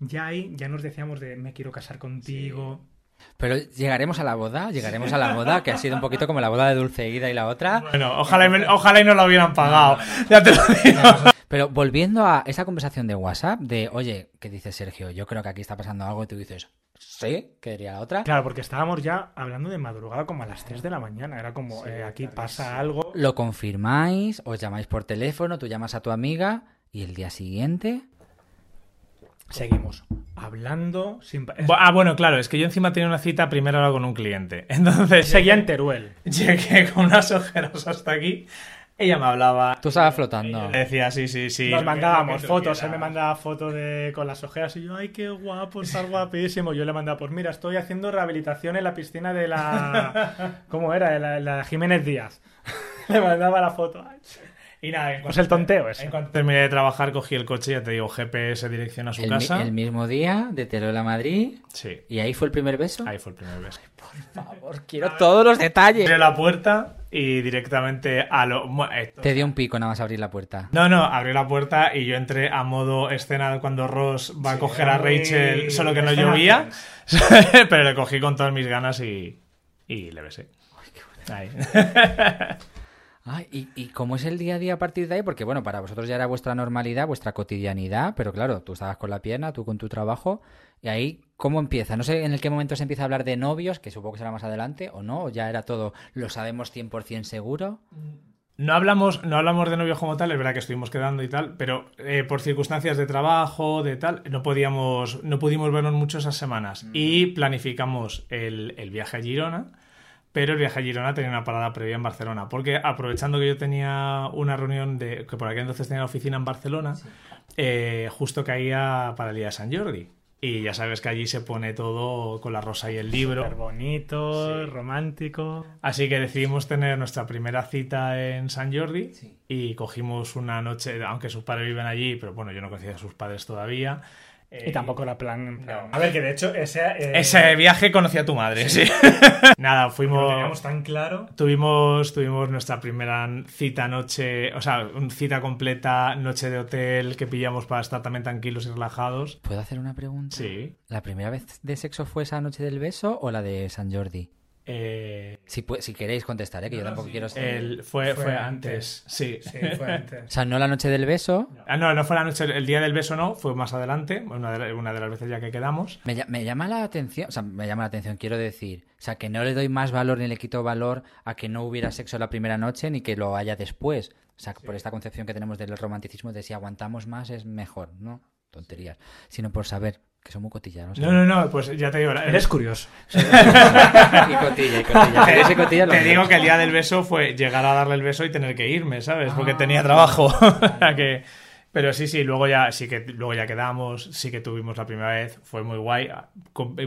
Ya ahí, ya nos decíamos de me quiero casar contigo. Pero llegaremos a la boda, llegaremos a la boda, que ha sido un poquito como la boda de Dulceida y la otra. Bueno, ojalá, y me- ojalá y no lo hubieran pagado. Ya te lo digo. Pero volviendo a esa conversación de WhatsApp, de oye, ¿qué dice Sergio? Yo creo que aquí está pasando algo y tú dices, Sí, que diría la otra. Claro, porque estábamos ya hablando de madrugada como a las 3 de la mañana. Era como, eh, aquí pasa algo. Lo confirmáis, os llamáis por teléfono, tú llamas a tu amiga y el día siguiente... Seguimos hablando sin... Ah, bueno, claro, es que yo encima tenía una cita a primera hora con un cliente. Entonces Seguía en Teruel. llegué con unas ojeras hasta aquí. Ella me hablaba. Tú estabas flotando. Le decía, sí, sí, sí. Nos mandábamos fotos, él me mandaba fotos de, con las ojeras y yo, ay, qué guapo, estar guapísimo. Yo le mandaba, pues mira, estoy haciendo rehabilitación en la piscina de la... ¿Cómo era? De la, la Jiménez Díaz. le mandaba la foto. Ay, Y nada, en Pues cuanto, el tonteo ese. en cuanto terminé de trabajar, cogí el coche, ya te digo, GPS dirección a su El, casa. el mismo día de Teruel a Madrid. Sí, ¿Y ahí fue el primer beso? ahí fue el primer beso. Por favor, quiero todos los detalles. Abrí la puerta y directamente a lo. Te dio un pico nada más abrir la puerta. No, no, abrí la puerta y yo entré a modo escena cuando Ross va a coger a Rachel, solo que no llovía, pero le cogí con todas mis ganas y, y le besé. Ahí. Ay, ¿y, ¿Y cómo es el día a día a partir de ahí? Porque, bueno, para vosotros ya era vuestra normalidad, vuestra cotidianidad, pero claro, tú estabas con la pierna, tú con tu trabajo, y ahí, ¿cómo empieza? No sé en el qué momento se empieza a hablar de novios, que supongo que será más adelante, o no, o ya era todo, lo sabemos 100% seguro. No hablamos, no hablamos de novios como tal, es verdad que estuvimos quedando y tal, pero eh, por circunstancias de trabajo, de tal, no podíamos, no pudimos vernos mucho esas semanas. Y planificamos el, el viaje a Girona, pero el viaje a Girona tenía una parada previa en Barcelona, porque aprovechando que yo tenía una reunión de, que por aquel entonces tenía la oficina en Barcelona, eh, justo caía para el día de San Jordi. Y ya sabes que allí se pone todo con la rosa y el libro. Súper bonito, Sí. romántico. Así que decidimos tener nuestra primera cita en San Jordi Sí. y cogimos una noche, aunque sus padres viven allí, pero bueno, yo no conocía a sus padres todavía. Y tampoco la plan... no. A ver, que de hecho ese... eh, Ese viaje conocí a tu madre, sí. Nada, Lo fuimos... teníamos tan claro. Tuvimos, tuvimos nuestra primera cita noche, o sea, cita completa, noche de hotel que pillamos para estar también tranquilos y relajados. ¿Puedo hacer una pregunta? Sí. ¿La primera vez de sexo fue esa noche del beso o la de San Jordi? Eh, Si, queréis contestar, ¿eh? que yo tampoco quiero ser... el- fue, Fue fue antes. antes, sí. Sí, fue antes. O sea, no la noche del beso. Ah, no, no fue la noche, el día del beso no, fue más adelante, una de, la- una de las veces ya que quedamos. Me llama la atención, o sea, me llama la atención, quiero decir, o sea, que no le doy más valor ni le quito valor a que no hubiera sexo la primera noche ni que lo haya después. O sea, por esta concepción que tenemos del romanticismo de si aguantamos más es mejor, ¿no? Tonterías. Sino por saber que son muy cotillanos. No, no, no, pues ya te digo, la- Eres curioso. y cotilla, y cotilla. te, Ese cotilla lo te digo que el día del beso fue llegar a darle el beso y tener que irme, ¿sabes? Porque tenía trabajo. O sea que- pero sí, sí, luego ya, sí que luego ya quedamos, sí que tuvimos la primera vez, fue muy guay.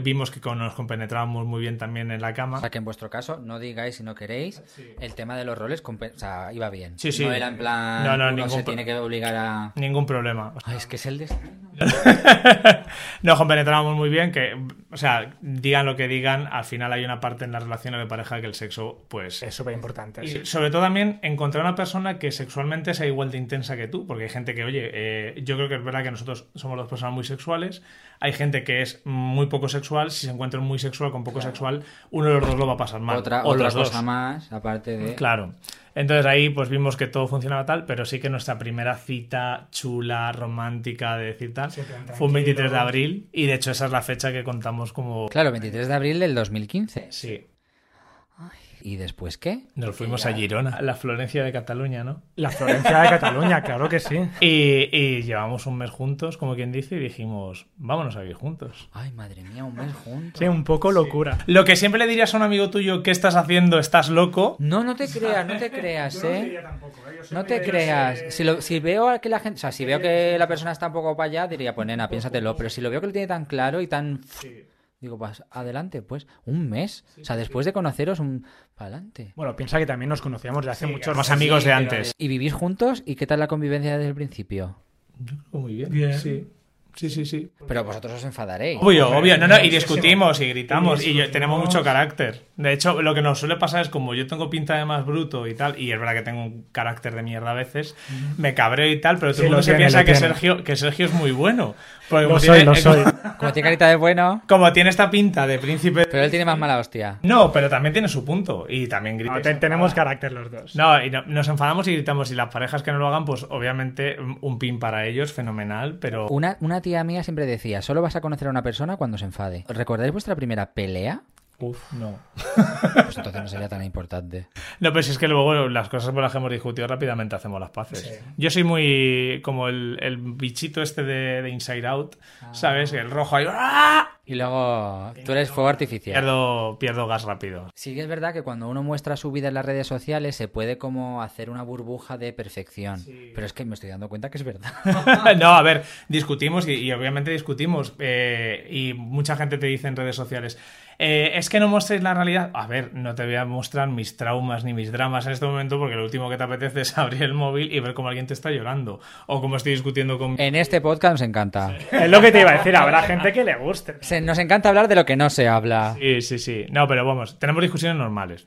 Vimos que con- nos compenetrábamos muy bien también en la cama. O sea, que en vuestro caso, no digáis si no queréis, el tema de los roles, o sea, iba bien. Sí, sí. No era en plan, No, no, uno ningún se tiene que obligar a... Ningún problema. Ay, es que es el destino. Nos compenetrábamos muy bien, que, o sea, digan lo que digan, al final hay una parte en las relaciones de pareja que el sexo, pues, Es súper importante. Y sobre todo también encontrar una persona que sexualmente sea igual de intensa que tú, porque hay gente que, oye, eh, yo creo que es verdad que nosotros somos dos personas muy sexuales, hay gente que es muy poco sexual, si se encuentra muy sexual con poco sexual, uno de los dos lo va a pasar mal. Otra, otra los dos. cosa más, aparte de... Claro. Entonces ahí pues vimos que todo funcionaba tal, pero sí que nuestra primera cita chula, romántica, de decir tal, Sí, fue un 23 de abril y de hecho esa es la fecha que contamos como... Claro, 23 de abril del 2015. Sí. ¿Y después qué? Nos fuimos a Girona, la Florencia de Cataluña, ¿no? La Florencia de Cataluña, claro que sí. Y, y llevamos un mes juntos, como quien dice, y dijimos, vámonos a vivir juntos. Ay, madre mía, un mes juntos. Sí, un poco locura. Lo que siempre le dirías a un amigo tuyo, ¿qué estás haciendo? ¿Estás loco? No, no te creas, no te creas, ¿eh? No te creas. Si, lo- si veo que la gente, o sea, si veo que la persona está un poco para allá, diría, pues nena, piénsatelo. Pero si lo veo que lo tiene tan claro y tan, digo, pues adelante, pues un mes. O sea, después de conoceros, un para adelante. Bueno, piensa que también nos conocíamos de hace muchos Somos meses. amigos de pero- antes. ¿Y vivís juntos? ¿Y qué tal la convivencia desde el principio? Muy bien. Bien. Sí. Sí, sí, sí. Pero vosotros os enfadaréis. Obvio, obvio. No, no, y discutimos y gritamos. Y tenemos mucho carácter. De hecho, lo que nos suele pasar es como yo tengo pinta de más bruto y tal, y es verdad que tengo un carácter de mierda a veces, me cabreo y tal, pero todo Sí, el mundo se piensa que. Sergio, que Sergio es muy bueno. Porque Lo como soy, tiene- lo eh, soy. Como tiene carita de bueno, Como tiene esta pinta de príncipe. pero él tiene más mala hostia. No, pero también tiene su punto. Y también grita. No, te- tenemos carácter los dos. No, y no- nos enfadamos y gritamos. Y las parejas que no lo hagan, pues obviamente un pin para ellos, fenomenal. Pero Una, una tía mía siempre decía, solo vas a conocer a una persona cuando se enfade. ¿Recordáis vuestra primera pelea? Uf, no. Pues entonces no sería tan importante. No, pero si es que luego las cosas por las que hemos discutido rápidamente hacemos las paces. Yo soy muy como el, el bichito este de, de Inside Out, ¿sabes? El rojo ahí. ¡ah! Y luego tú eres fuego artificial. Pierdo, pierdo gas rápido. Sí que es verdad que cuando uno muestra su vida en las redes sociales se puede como hacer una burbuja de perfección. Pero es que me estoy dando cuenta que es verdad. no, a ver, discutimos y, y obviamente discutimos. eh, y mucha gente te dice en redes sociales, eh, es que no mostréis la realidad. A ver, no te voy a mostrar mis traumas ni mis dramas en este momento porque lo último que te apetece es abrir el móvil y ver cómo alguien te está llorando. O cómo estoy discutiendo con... En este podcast nos encanta. Es lo que te iba a decir, habrá gente que le guste. Se- nos encanta hablar de lo que no se habla. Sí, sí, sí. No, pero vamos, tenemos discusiones normales.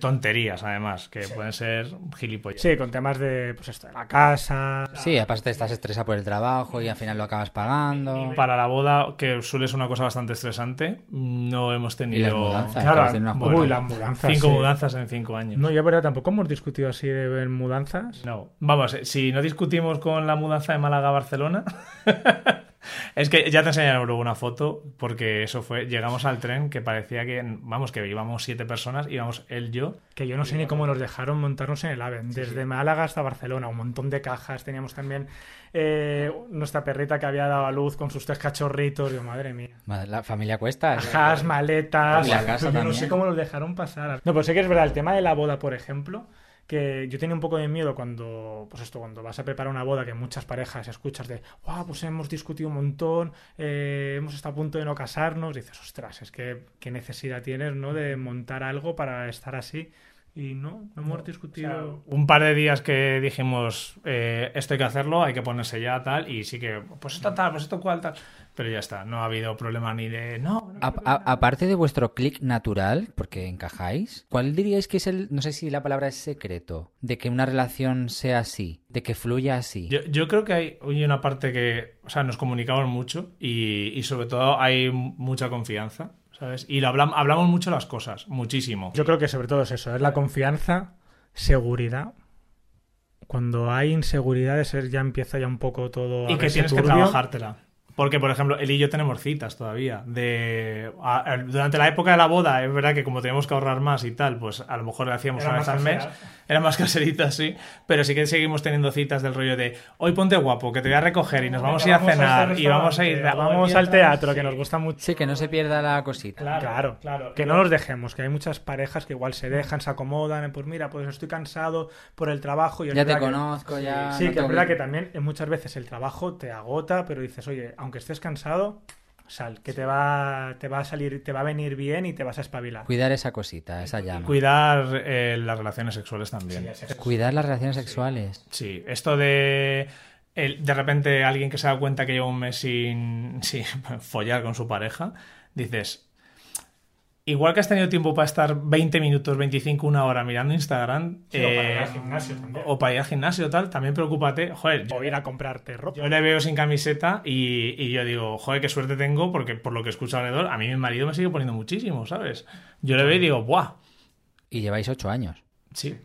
Tonterías, además, que pueden ser gilipollas. Sí, con temas de, pues esto, de la casa. Sí, aparte estás estresado por el trabajo y al final lo acabas pagando. Para la boda, que suele ser una cosa bastante estresante, no hemos Y tenido las mudanzas. Claro, acabas de una bueno, uy, las mudanzas. cinco sí. mudanzas en cinco años. No, yo verdad tampoco hemos discutido así de ver mudanzas. No, vamos, eh, si no discutimos con la mudanza de Málaga a Barcelona, es que ya te enseñaré luego una foto, porque eso fue, llegamos al tren que parecía que, vamos, que íbamos siete personas, íbamos él, yo, Que yo no sé ni cómo nos dejaron montarnos en el AVE. Desde Málaga hasta Barcelona, un montón de cajas. Teníamos también eh, nuestra perrita que había dado a luz con sus tres cachorritos. Digo, madre mía. La familia cuesta. Cajas, maletas. Y la casa yo no sé cómo los dejaron pasar. No, pues sé que es verdad. El tema de la boda, por ejemplo, que yo tenía un poco de miedo cuando, pues esto, cuando vas a preparar una boda, que muchas parejas escuchas de, wow, pues hemos discutido un montón, eh, hemos estado a punto de no casarnos. dices, ostras, es que qué necesidad tienes, ¿no? De montar algo para estar así. Y no, no hemos discutido. un par de días que dijimos, eh, esto hay que hacerlo, hay que ponerse ya, tal, y sí que, pues esto tal, pues esto cual, tal, pero ya está, no ha habido problema ni de, no, no A- a- aparte de vuestro clic natural, porque encajáis, ¿cuál diríais que es el, no sé si la palabra es secreto, de que una relación sea así, de que fluya así? Yo, yo creo que hay, hay una parte que, o sea, nos comunicamos mucho y, y sobre todo hay mucha confianza, ¿sabes? Y lo hablamos, hablamos mucho las cosas, muchísimo. Yo creo que sobre todo es eso, es la confianza, seguridad. Cuando hay inseguridades es- ya empieza ya un poco todo a y que tienes que trabajártela. Porque, por ejemplo, él y yo tenemos citas todavía. De, a- a- durante la época de la boda, es verdad que como teníamos que ahorrar más y tal, pues a lo mejor le hacíamos Era una vez al mes. Era más caseritas, sí. Pero sí que seguimos teniendo citas del rollo de hoy ponte guapo, que te voy a recoger y nos vamos a ir a cenar este y vamos a ir vamos al teatro, que nos gusta mucho. Sí, que no se pierda la cosita. Claro, claro. Que no nos dejemos, que hay muchas parejas que igual se dejan, se acomodan, pues mira, pues estoy cansado por el trabajo y Ya te verdad que- conozco, ya. Sí, no que es verdad que también eh, muchas veces el trabajo te agota, pero dices, oye, aunque estés cansado, sal, que te va, te va a salir, te va a venir bien y te vas a espabilar. Cuidar esa cosita, esa llama. Cuidar eh, las relaciones sexuales también. Cuidar las relaciones sexuales. Sí, esto de el- de repente alguien que se da cuenta que lleva un mes sin, sin follar con su pareja, dices, igual que has tenido tiempo para estar 20 minutos, 25, una hora mirando Instagram, Sí, o para ir eh, al gimnasio también. o para ir al gimnasio tal, también preocúpate, joder, yo, O ir a comprarte ropa. yo le veo sin camiseta y, y yo digo, joder, qué suerte tengo, porque por lo que escucho alrededor, a mí mi marido me sigue poniendo muchísimo, ¿sabes? Yo le veo y digo, ¡buah! Y lleváis ocho años. Sí.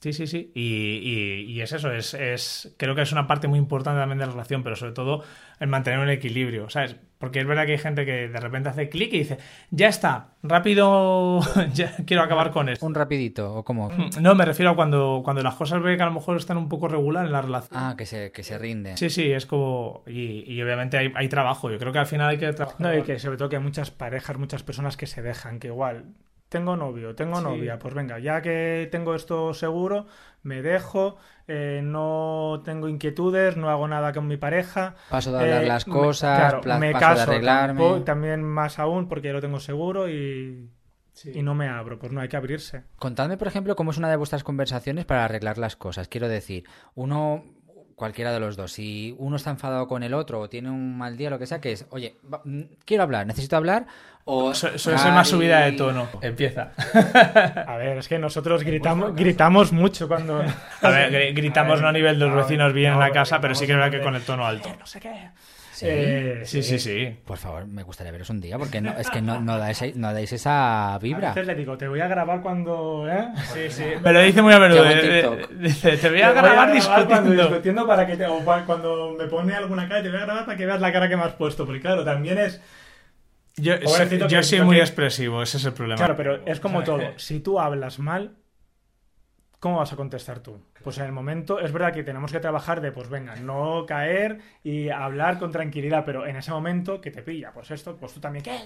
Sí, sí, sí. Y, y- y es eso, es, es, creo que es una parte muy importante también de la relación, pero sobre todo el mantener un equilibrio, ¿sabes? Porque es verdad que hay gente que de repente hace clic y dice, ya está, rápido, ya quiero acabar con esto. Un rapidito, o como... No, me refiero a cuando, cuando las cosas ve que a lo mejor están un poco regular en la relación. Ah, que se, que se rinde. Sí, sí, es como... Y, y obviamente hay, hay trabajo, yo creo que al final hay que trabajar. No, y que sobre todo que hay muchas parejas, muchas personas que se dejan, que igual, tengo novio, tengo Sí. novia, pues venga, ya que tengo esto seguro, me dejo, eh, no tengo inquietudes, no hago nada con mi pareja. Paso de hablar eh, las me- cosas, claro, pla- me paso caso, de arreglarme. también más aún porque lo tengo seguro y, y no me abro, pues no hay que abrirse. Contadme, por ejemplo, cómo es una de vuestras conversaciones para arreglar las cosas. Quiero decir, uno, cualquiera de los dos, si uno está enfadado con el otro o tiene un mal día, lo que sea, que es, oye, va- mm, quiero hablar, necesito hablar, o... Su- Suele ser más subida de tono. Empieza. A ver, es que nosotros gritamos, gritamos mucho cuando... A ver, gri- gritamos no a nivel de los A vecinos bien en la casa, pero sí que es verdad que con el tono alto. No sé qué. Sí? Eh, Sí, sí, sí. Por favor, me gustaría veros un día, porque no, es que no, no, dais, no dais esa A vibra. veces le digo, te voy a grabar cuando... ¿eh? Sí, sí. Me lo dice muy a menudo. Eh. Dice, te voy a Te grabar cuando discutiendo. discutiendo para que te, o cuando me pone alguna cara, te voy a grabar para que veas la cara que me has puesto. Porque claro, también es... Yo, yo que- soy muy que- expresivo, ese es el problema. Claro, pero es como todo. Si tú hablas mal, ¿cómo vas a contestar tú? Pues en el momento, es verdad que tenemos que trabajar de, pues venga, no caer y hablar con tranquilidad, pero en ese momento que te pilla, pues esto, pues tú también, ¿qué?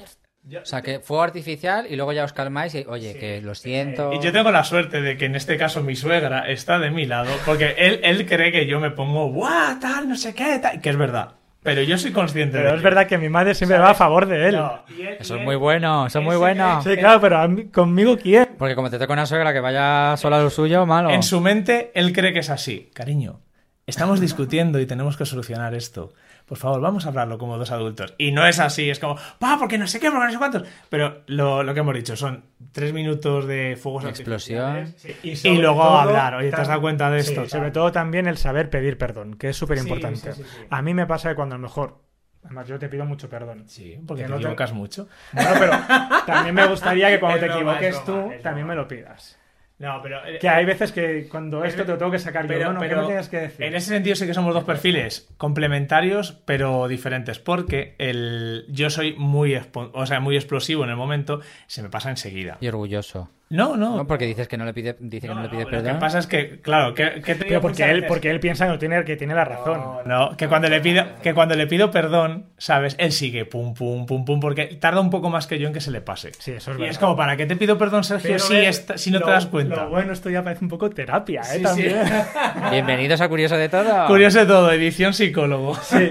O sea, que fuego artificial y luego ya os calmáis y, oye, que lo siento. Y yo tengo la suerte de que en este caso mi suegra está de mi lado, porque él, él cree que yo me pongo, ¡guau! Tal, no sé qué, tal. Que es verdad. Pero yo soy consciente de Pero es ello. verdad que mi madre siempre va a favor de él. No, y él- Eso es muy bueno, eso es muy bueno. Sí, claro, pero a mí- conmigo quién. Porque como te toca una suegra que vaya sola a lo suyo, malo. En su mente, él cree que es así. Cariño, estamos discutiendo y tenemos que solucionar esto. Por favor, vamos a hablarlo como dos adultos. Y no es así, es como, pa, porque no sé qué, porque no sé cuántos. Pero lo, lo que hemos dicho son tres minutos de fuegos Explosión. artificiales. Y luego hablar, oye, ¿te has dado cuenta de Sí, esto? sobre todo también el saber pedir perdón, que es súper importante. sí, sí, sí. A mí me pasa que cuando a lo mejor, además yo te pido mucho perdón. Sí, porque Que te no te- equivocas mucho. Bueno, pero también me gustaría que cuando Es te broma, equivoques broma, tú, también me lo pidas. No, pero... eh, Que hay veces que cuando esto te lo tengo que sacar yo, no, no, ¿qué me tienes que decir? En ese sentido sí que somos dos perfiles complementarios, pero diferentes, porque el, yo soy muy, expo- o sea, muy explosivo en el momento, se me pasa enseguida. Y orgulloso. No, no. No, porque dices que no le pide, dice que no le pide Lo perdón. que pasa es que, claro, que, que te Pero porque él, veces- porque él piensa que, no tiene, que tiene la razón. No, no, que cuando le pido, que cuando le pido perdón, ¿sabes? Él sigue pum, pum, pum, pum, porque tarda un poco más que yo en que se le pase. Sí, eso es y verdad. es como, ¿para qué te pido perdón, Sergio, Pero si, esta- si no lo- te das cuenta? Lo bueno, esto ya parece un poco terapia, ¿eh? Sí, sí. También. Bienvenidos a Curioso de Todo. Curioso de todo, edición psicólogo. Sí,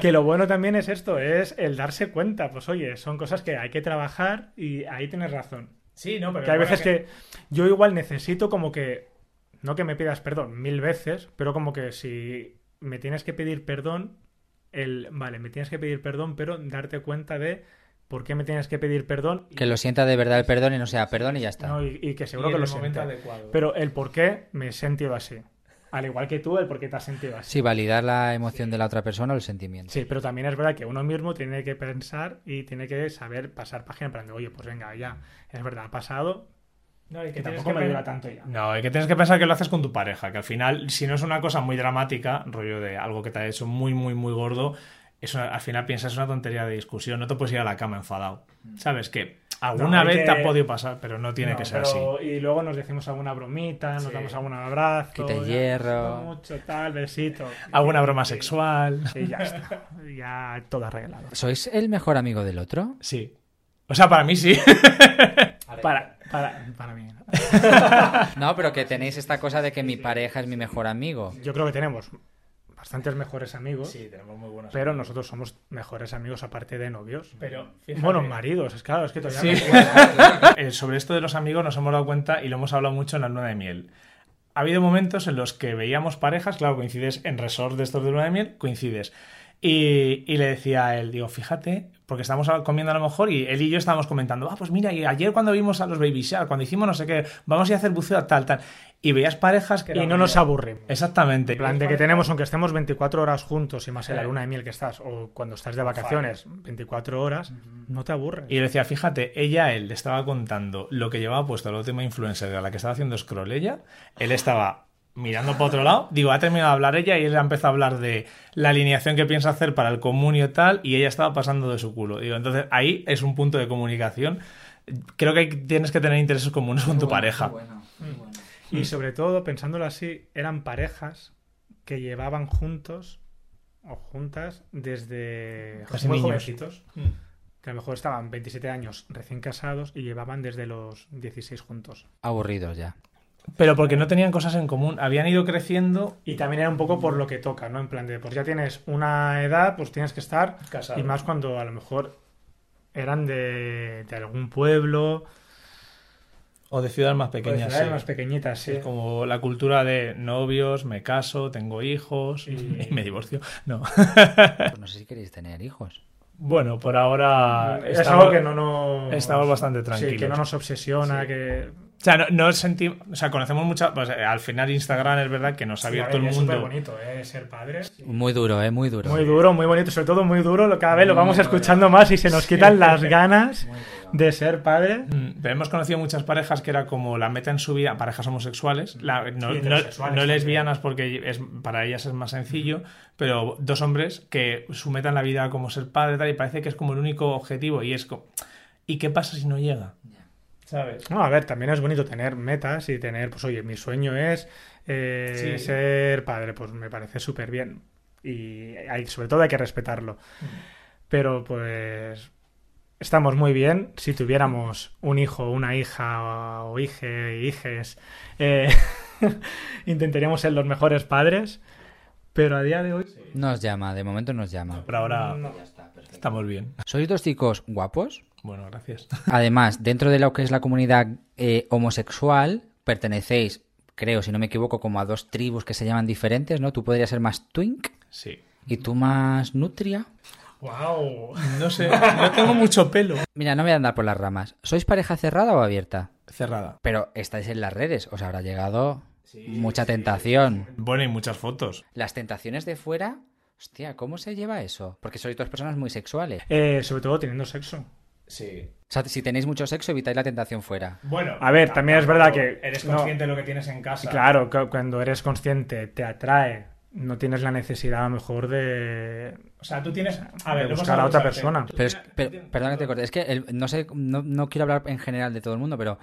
que lo bueno también es esto, es el darse cuenta. Pues oye, son cosas que hay que trabajar y ahí tienes razón. Sí, no, pero Que hay veces que yo igual necesito como que, no que me pidas perdón mil veces, pero como que si me tienes que pedir perdón, el, vale, me tienes que pedir perdón, pero darte cuenta de por qué me tienes que pedir perdón. y- Que lo sienta de verdad el perdón y no sea perdón y ya está. no, y, y que seguro Y que lo adecuado. Pero el por qué me he sentido así. Al igual que tú, el por qué te has sentido así. Sí, validar la emoción de la otra persona o el sentimiento. Sí, pero también es verdad que uno mismo tiene que pensar y tiene que saber pasar página en plan de, oye, pues venga, ya, es verdad, ha pasado, No, y que tienes tampoco me dura tanto ya. No, y que tienes que pensar que lo haces con tu pareja, que al final, si no es una cosa muy dramática, rollo de algo que te ha hecho muy, muy, muy gordo, eso al final piensas es una tontería de discusión, no te puedes ir a la cama enfadado. ¿Sabes? Que alguna No, vez que- te ha podido pasar, pero no tiene No, que ser pero- así. Y luego nos decimos alguna bromita, nos Sí. damos algún abrazo. Quita ya, hierro. mucho, tal, besito. Alguna broma sexual. Y ya está. Ya todo arreglado. ¿Sois el mejor amigo del otro? Sí. O sea, para mí sí. Para, para, para mí. No, pero que tenéis esta cosa de que mi pareja es mi mejor amigo. Yo creo que tenemos bastantes mejores amigos, tenemos muy buenas. pero nosotros somos mejores amigos aparte de novios. Pero, fíjate- Bueno, maridos, es claro, es que todavía Sí. Eh, sobre esto de los amigos nos hemos dado cuenta y lo hemos hablado mucho en la luna de miel. Ha habido momentos en los que veíamos parejas, claro, coincides en resort de estos de luna de miel, coincides. Y, y le decía a él, digo, fíjate, porque estamos comiendo a lo mejor y él y yo estábamos comentando, ah, pues mira, y ayer cuando vimos a los Baby Shark, cuando hicimos no sé qué, vamos a ir a hacer buceo a tal, tal. Y veías parejas que... Y no nos aburrimos. Exactamente. En plan de que tenemos, aunque estemos 24 horas juntos y más en la Sí. luna de miel que estás, o cuando estás de vacaciones, 24 horas, no te aburres. Y le decía, fíjate, ella a él le estaba contando lo que llevaba puesto la última influencer a la que estaba haciendo scroll ella. Él estaba mirando para otro lado. Digo, ha terminado de hablar ella y él empezó a hablar de la alineación que piensa hacer para el comunio y tal, y ella estaba pasando de su culo. Digo, entonces ahí es un punto de comunicación. Creo que hay- tienes que tener intereses comunes con tu pareja. Y sobre todo, pensándolo así, eran parejas que llevaban juntos o juntas desde Casi muy niños. jovencitos. Que a lo mejor estaban 27 años recién casados y llevaban desde los 16 juntos. Aburridos ya. Pero porque no tenían cosas en común. Habían ido creciendo. Y también era un poco por lo que toca, ¿no? En plan de, pues ya tienes una edad, pues tienes que estar. Casado. Y más cuando a lo mejor eran de, de algún pueblo. O de ciudades más o de pequeñas. ciudades sí. más pequeñitas, sí. Es como la cultura de novios, me caso, tengo hijos Y- y me divorcio. No. Pues no sé si queréis tener hijos. Bueno, por ahora es estamos, algo que no nos... estamos bastante Sí, tranquilos. que no nos obsesiona, Sí. que O sea, no, no sentimos, o sea, conocemos muchas, pues, eh, al final Instagram es verdad que nos ha abierto el Es mundo. súper bonito, ¿eh? Ser padre. Muy duro, ¿eh? Muy duro. Muy duro, muy bonito, sobre todo muy duro. lo- Cada vez lo vamos escuchando más y se nos quitan las ganas de ser padre. Mm, pero hemos conocido muchas parejas que era como la meta en su vida, parejas homosexuales, la- no, no- no lesbianas porque es, para ellas es más sencillo, pero dos hombres que su meta en la vida como ser padre tal, y parece que es como el único objetivo y es como, ¿y qué pasa si no llega? ¿Sabes? No, a ver, también es bonito tener metas y tener, pues oye, mi sueño es eh, Sí. ser padre, pues me parece súper bien. Y hay, sobre todo hay que respetarlo. Pero pues estamos muy bien. Si tuviéramos un hijo, una hija o hije, hijes, eh, intentaríamos ser los mejores padres. Pero a día de hoy... Nos llama, de momento nos llama. Pero ahora No. estamos bien. ¿Sois dos chicos guapos? Bueno, gracias. Además, dentro de lo que es la comunidad eh, homosexual, pertenecéis, creo, si no me equivoco, como a dos tribus que se llaman diferentes, ¿no? Tú podrías ser más twink Sí. y tú más nutria. ¡Wow! No sé, no tengo mucho pelo. Mira, no voy a andar por las ramas. ¿Sois pareja cerrada o abierta? Cerrada. Pero estáis en las redes, os habrá llegado mucha tentación. Bueno, y muchas fotos. Las tentaciones de fuera, hostia, ¿cómo se lleva eso? Porque sois dos personas muy sexuales. Eh, sobre todo teniendo sexo. Sí. O sea, si tenéis mucho sexo, evitáis la tentación fuera. Bueno, A ver, también es verdad que- Eres no. consciente de lo que tienes en casa. Claro, cu- cuando eres consciente, te atrae, no tienes la necesidad a lo mejor de, O sea, tú tienes. A ver, buscar a otra persona. Pero, es, pero- perdona que te corte, es que el- no sé, no, no quiero hablar en general de todo el mundo, pero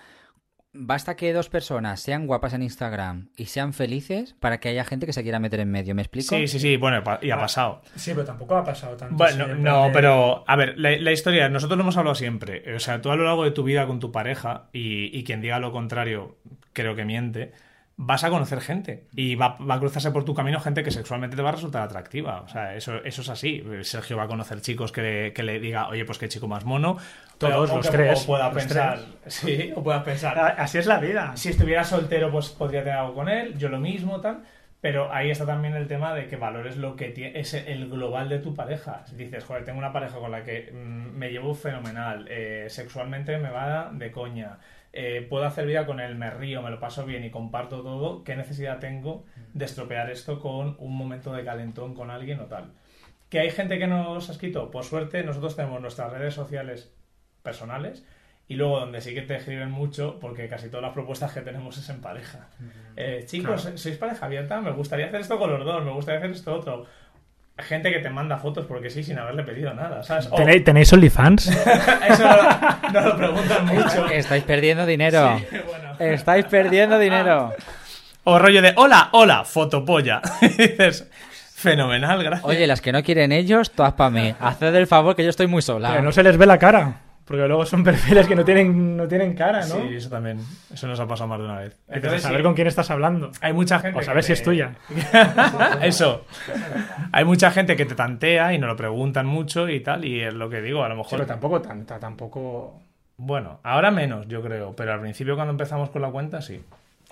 basta que dos personas sean guapas en Instagram y sean felices para que haya gente que se quiera meter en medio, ¿me explico? Sí, sí, sí, bueno, y ha pasado. Sí, pero tampoco ha pasado tanto. Bueno, no, pero a ver, la, la historia, nosotros lo hemos hablado siempre. O sea, tú a lo largo de tu vida con tu pareja, y, y quien diga lo contrario, creo que miente, vas a conocer gente. Y va, va a cruzarse por tu camino gente que sexualmente te va a resultar atractiva. O sea, eso, eso es así. Sergio va a conocer chicos que le, que le diga, oye, pues qué chico más mono. Todos, o los que- tres, O pueda pensar. Sí, o pueda pensar. A- Así es la vida. Si estuviera soltero, pues podría tener algo con él, yo lo mismo, tal. Pero ahí está también el tema de que valores lo que tie- es el global de tu pareja. Si dices, joder, tengo una pareja con la que mm, me llevo fenomenal, eh, sexualmente me va de coña, eh, puedo hacer vida con él, me río, me lo paso bien y comparto todo, ¿qué necesidad tengo de estropear esto con un momento de calentón con alguien o tal? Que hay gente que nos ha escrito, por suerte, nosotros tenemos nuestras redes sociales personales y luego donde sí que te escriben mucho, porque casi todas las propuestas que tenemos es en pareja. Eh, chicos, Claro. ¿sois pareja abierta? Me gustaría hacer esto con los dos, me gustaría hacer esto otro. Gente que te manda fotos porque sí, sin haberle pedido nada, ¿sabes? O- ¿Tenéis, ¿Tenéis OnlyFans? eso no, no lo preguntan mucho. Estáis perdiendo dinero. Sí, bueno. Estáis perdiendo dinero. O rollo de, hola, hola, fotopolla. Y dices, fenomenal, gracias. Oye, las que no quieren ellos, todas para mí. Haced el favor que yo estoy muy sola. Pero no se les ve la cara. Porque luego son perfiles que no tienen, no tienen cara, ¿no? Sí, eso también. Eso nos ha pasado más de una vez. Entonces, Entonces, saber sí, con quién estás hablando. hay mucha gente. O que saber si es tuya. Eso. Hay mucha gente que te tantea y nos lo preguntan mucho y tal, y es lo que digo, a lo mejor. Pero tampoco tanta, tampoco... Bueno, ahora menos, yo creo, pero al principio cuando empezamos con la cuenta, sí.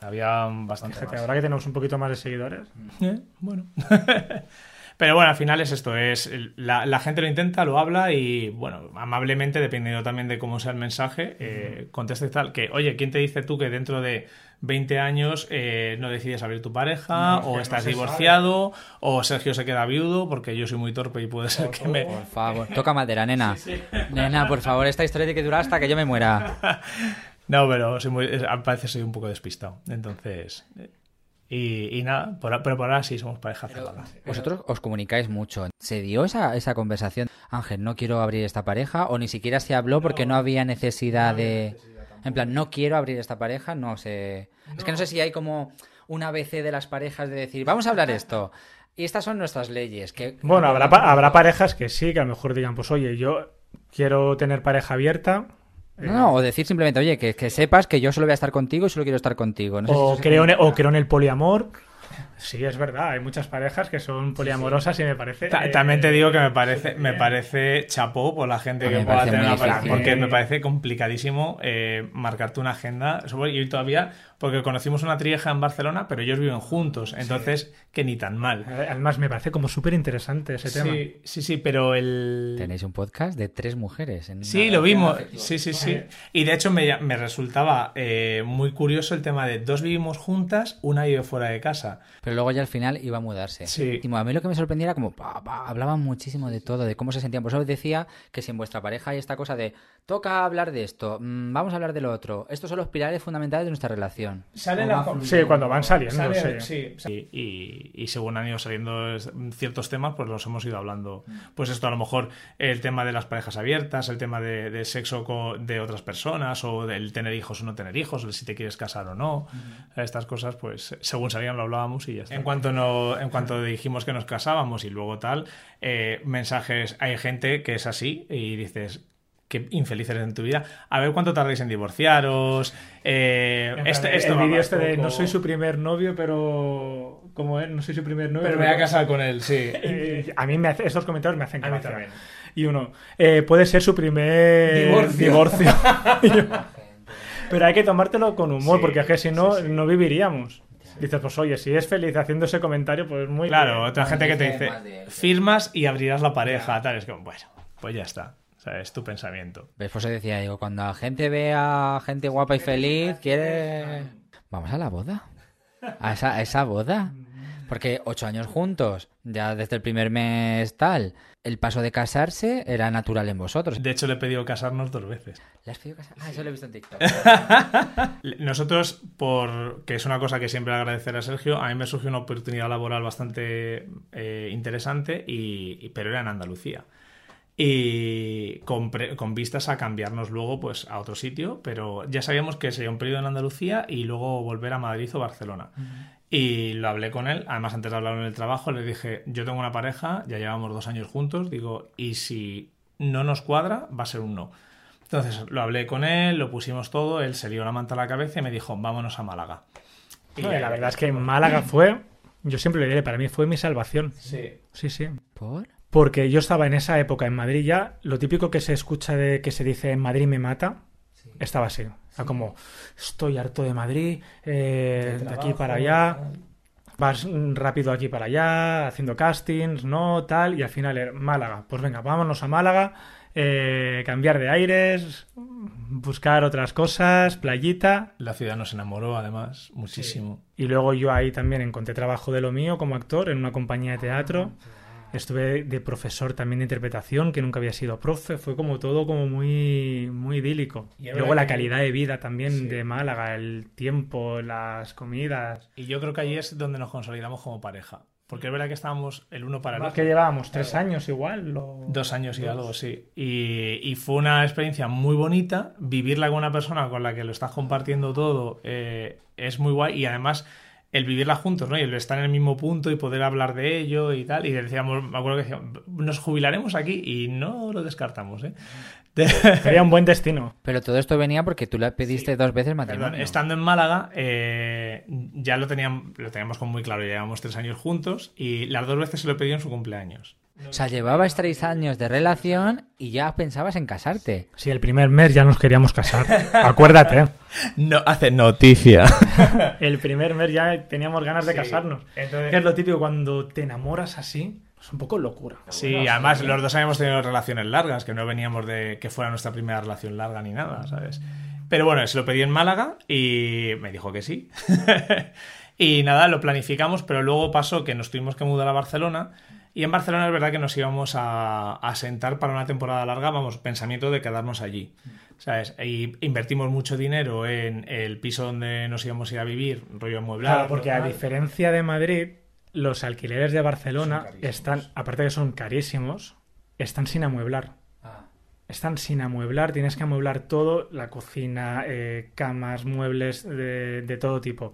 Había bastante. Fíjate, ahora que tenemos un poquito más de seguidores. Eh, bueno. Pero bueno, al final es esto, es la, la gente lo intenta, lo habla y, bueno, amablemente, dependiendo también de cómo sea el mensaje, eh, contesta y tal. Que, oye, ¿quién te dice tú que dentro de 20 años eh, no decides abrir tu pareja, No, o estás divorciado, o Sergio se queda viudo, porque yo soy muy torpe y puede ser que me... Por favor, toca madera, nena. Nena, por favor, esta historia tiene que durar hasta que yo me muera. No, pero soy muy, es- parece que soy un poco despistado. Entonces... Y, y nada, por, pero por ahora sí somos pareja cerrada. Vosotros os comunicáis mucho. ¿Se dio esa, esa conversación? Ángel, no quiero abrir esta pareja, o ni siquiera se habló porque no había necesidad de... En plan, no quiero abrir esta pareja, no sé... Es que no sé si hay como una ABC de las parejas de decir, vamos a hablar esto. Y estas son nuestras leyes. Que... Bueno, habrá, pa- habrá parejas que sí, que a lo mejor digan, pues oye, yo quiero tener pareja abierta. Eh, No, no, o decir simplemente, oye, que, que sepas que yo solo voy a estar contigo y solo quiero estar contigo. No sé si o, creo en, o creo en el poliamor. Sí, es verdad. Hay muchas parejas que son poliamorosas y me parece. Ta- eh, También te digo que me parece, me parece chapó por la gente que pueda tener una pareja, porque me parece complicadísimo eh, marcarte una agenda. Y todavía, porque conocimos una trieja en Barcelona, pero ellos viven juntos, entonces que ni tan mal. eh, Además, me parece como súper interesante ese tema. Sí, sí, sí, pero el... Tenéis un podcast de tres mujeres. En Sí, lo vimos. Sí, sí, sí. Y de hecho me, me resultaba eh, muy curioso el tema de dos vivimos juntas, una vive fuera de casa. Pero luego ya al final iba a mudarse. Sí. Y a mí lo que me sorprendía era como, pa, pa, hablaban muchísimo de todo, de cómo se sentían. Por eso decía que si en vuestra pareja hay esta cosa de, toca hablar de esto, mm, vamos a hablar de lo otro, estos son los pilares fundamentales de nuestra relación. Sale O la. Sí, cuando van saliendo, Sale- sí. sí, sí. Y, y según han ido saliendo ciertos temas, pues los hemos ido hablando. Pues esto a lo mejor el tema de las parejas abiertas, el tema de, de sexo co- de otras personas, o del tener hijos o no tener hijos, el si te quieres casar o no. Estas cosas, pues según salían lo hablábamos y ya está. En cuanto, no, en cuanto dijimos que nos casábamos y luego tal, eh, mensajes, hay gente que es así y dices... Qué infeliz eres en tu vida. A ver cuánto tardáis en divorciaros. Eh, este, esto el va vídeo este de poco. no soy su primer novio, pero. ¿Cómo es? No soy su primer novio. Pero me voy a casar con él, sí. Eh, a mí me hace, estos comentarios me hacen A mí también. Y uno, eh, puede ser su primer Divorcio. divorcio. Pero hay que tomártelo con humor, Sí, porque es que si no, sí, sí. no viviríamos. Dices, pues oye, si es feliz haciendo ese comentario, pues muy Claro, bien. otra gente que te dice firmas y abrirás la pareja, tal. Es como, bueno, pues ya está. O sea, es tu pensamiento. ¿Ves? Pues eso decía, digo, cuando la gente ve a gente guapa y feliz, quiere... Vamos a la boda. A esa, a esa boda. Porque ocho años juntos, ya desde el primer mes tal, el paso de casarse era natural en vosotros. De hecho, le he pedido casarnos dos veces. ¿Le has pedido casar? Ah, eso lo he visto en TikTok. Nosotros, por que es una cosa que siempre agradecer a Sergio, a mí me surgió una oportunidad laboral bastante eh, interesante, y, y- pero era en Andalucía. Y con, pre- con vistas a cambiarnos luego pues, a otro sitio, pero ya sabíamos que sería un periodo en Andalucía y luego volver a Madrid o Barcelona. Y lo hablé con él, además antes de hablarlo en el trabajo, le dije, yo tengo una pareja, ya llevamos dos años juntos, digo, y si no nos cuadra, va a ser un no. Entonces lo hablé con él, lo pusimos todo, él se lió la manta a la cabeza y me dijo, vámonos a Málaga. Y No, la verdad es que Málaga fue, yo siempre lo diré, para mí fue mi salvación. Sí. Sí, sí. ¿Por? Porque yo estaba en esa época en Madrid ya, lo típico que se escucha de que se dice en Madrid me mata, estaba así. Era como, estoy harto de Madrid, eh, de aquí para allá, vas rápido aquí para allá, haciendo castings, no, tal, y al final era Málaga. Pues venga, vámonos a Málaga, eh, cambiar de aires, buscar otras cosas, playita. La ciudad nos enamoró además muchísimo. Y luego yo ahí también encontré trabajo de lo mío como actor en una compañía de teatro. Estuve de profesor también de interpretación, que nunca había sido profe. Fue como todo como muy, muy idílico. Y Luego la que- calidad de vida también Sí. de Málaga, el tiempo, las comidas. Y yo creo que ahí es donde nos consolidamos como pareja. Porque es verdad que estábamos el uno para el otro. que llevábamos tres años igual. o- Dos años y algo, sí. Y, y fue una experiencia muy bonita. Vivirla con una persona con la que lo estás compartiendo todo eh, es muy guay. Y además, el vivirla juntos, ¿no? Y el estar en el mismo punto y poder hablar de ello y tal. Y decíamos, me acuerdo que decíamos, nos jubilaremos aquí y no lo descartamos, ¿eh? Sería un buen destino. Pero todo esto venía porque tú le pediste dos veces matrimonio. Perdón, estando en Málaga, eh, ya lo teníamos, lo teníamos como muy claro, llevábamos tres años juntos y las dos veces se lo pedí en su cumpleaños. O sea, llevabas tres años de relación y ya pensabas en casarte. Sí, el primer mes ya nos queríamos casar. Acuérdate. No, hace noticia. El primer mes ya teníamos ganas de Sí. casarnos. Entonces- es lo típico cuando te enamoras así. Es un poco locura. Sí, además los dos habíamos tenido relaciones largas, que no veníamos de que fuera nuestra primera relación larga ni nada, ¿sabes? Pero bueno, se lo pedí en Málaga y me dijo que sí. y nada, lo planificamos, pero luego pasó que nos tuvimos que mudar a Barcelona. Y en Barcelona es verdad que nos íbamos a, a sentar para una temporada larga, vamos, pensamiento de quedarnos allí. ¿Sabes? Y invertimos mucho dinero en el piso donde nos íbamos a ir a vivir, rollo amueblado. Claro, porque a diferencia de Madrid, los alquileres de Barcelona están, aparte de que son carísimos, están sin amueblar. Están sin amueblar, tienes que amueblar todo, la cocina, eh, camas, muebles de, de todo tipo.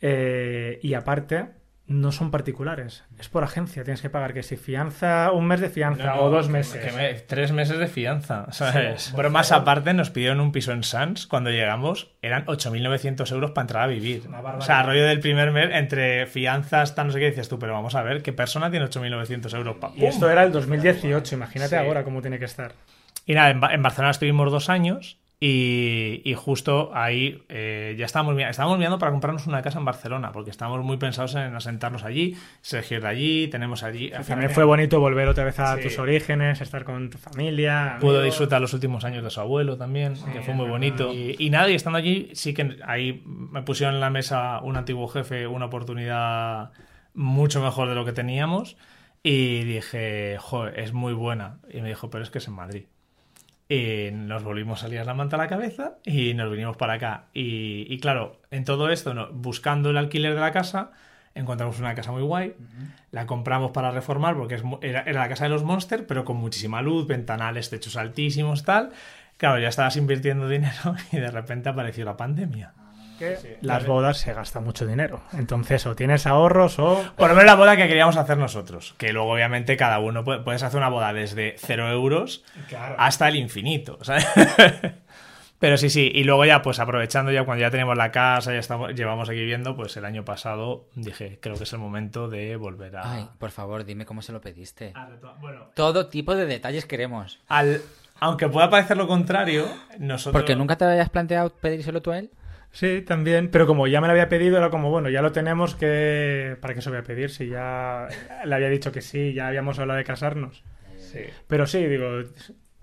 Eh, y aparte, no son particulares, es por agencia. Tienes que pagar que si fianza, un mes de fianza No, no, o dos meses. que me- tres meses de fianza, ¿sabes? Bromas aparte, nos pidieron un piso en Sans. Cuando llegamos, eran 8.900 euros para entrar a vivir. Una O sea, rollo del primer mes, entre fianzas, tal, no sé qué, decías tú, pero vamos a ver, ¿qué persona tiene 8.900 euros para Y esto era el 2018, imagínate Sí. ahora cómo tiene que estar. Y nada, en, Ba- en Barcelona estuvimos dos años y, y justo ahí eh, ya estábamos, estábamos mirando para comprarnos una casa en Barcelona, porque estábamos muy pensados en asentarnos allí. Sergio de allí, tenemos allí. También fue bonito volver otra vez a Sí. tus orígenes, estar con tu familia. Pudo amigos. disfrutar los últimos años de su abuelo también, que fue muy bonito. Y, y nada, y estando allí, sí que ahí me pusieron en la mesa un antiguo jefe una oportunidad mucho mejor de lo que teníamos. Y dije, joder, es muy buena. Y me dijo, pero es que es en Madrid. Y nos volvimos a liar la manta a la cabeza y nos vinimos para acá. Y, y claro, en todo esto, no- buscando el alquiler de la casa, encontramos una casa muy guay. La compramos para reformar porque es era, era la casa de los Monsters, pero con muchísima luz, ventanales, techos altísimos, tal. Claro, ya estabas invirtiendo dinero y de repente apareció la pandemia. Que las bodas se gasta mucho dinero. Entonces, o tienes ahorros o. Por lo menos la boda que queríamos hacer nosotros. Que luego, obviamente, cada uno puede- puedes hacer una boda desde 0 euros hasta el infinito. ¿sabes? Pero sí, sí. Y luego ya, pues aprovechando ya cuando ya tenemos la casa, ya estamos, llevamos aquí viviendo, pues el año pasado dije, creo que es el momento de volver a... Ay, por favor, dime cómo se lo pediste. Bueno, Todo tipo de detalles queremos. al... aunque pueda parecer lo contrario, nosotros... Porque nunca te habías planteado pedírselo tú a él. Sí, también. Pero como ya me lo había pedido, era como, bueno, ya lo tenemos, que ¿para qué se lo voy a pedir? Si ya le había dicho que sí, ya habíamos hablado de casarnos. Sí. Pero sí, digo,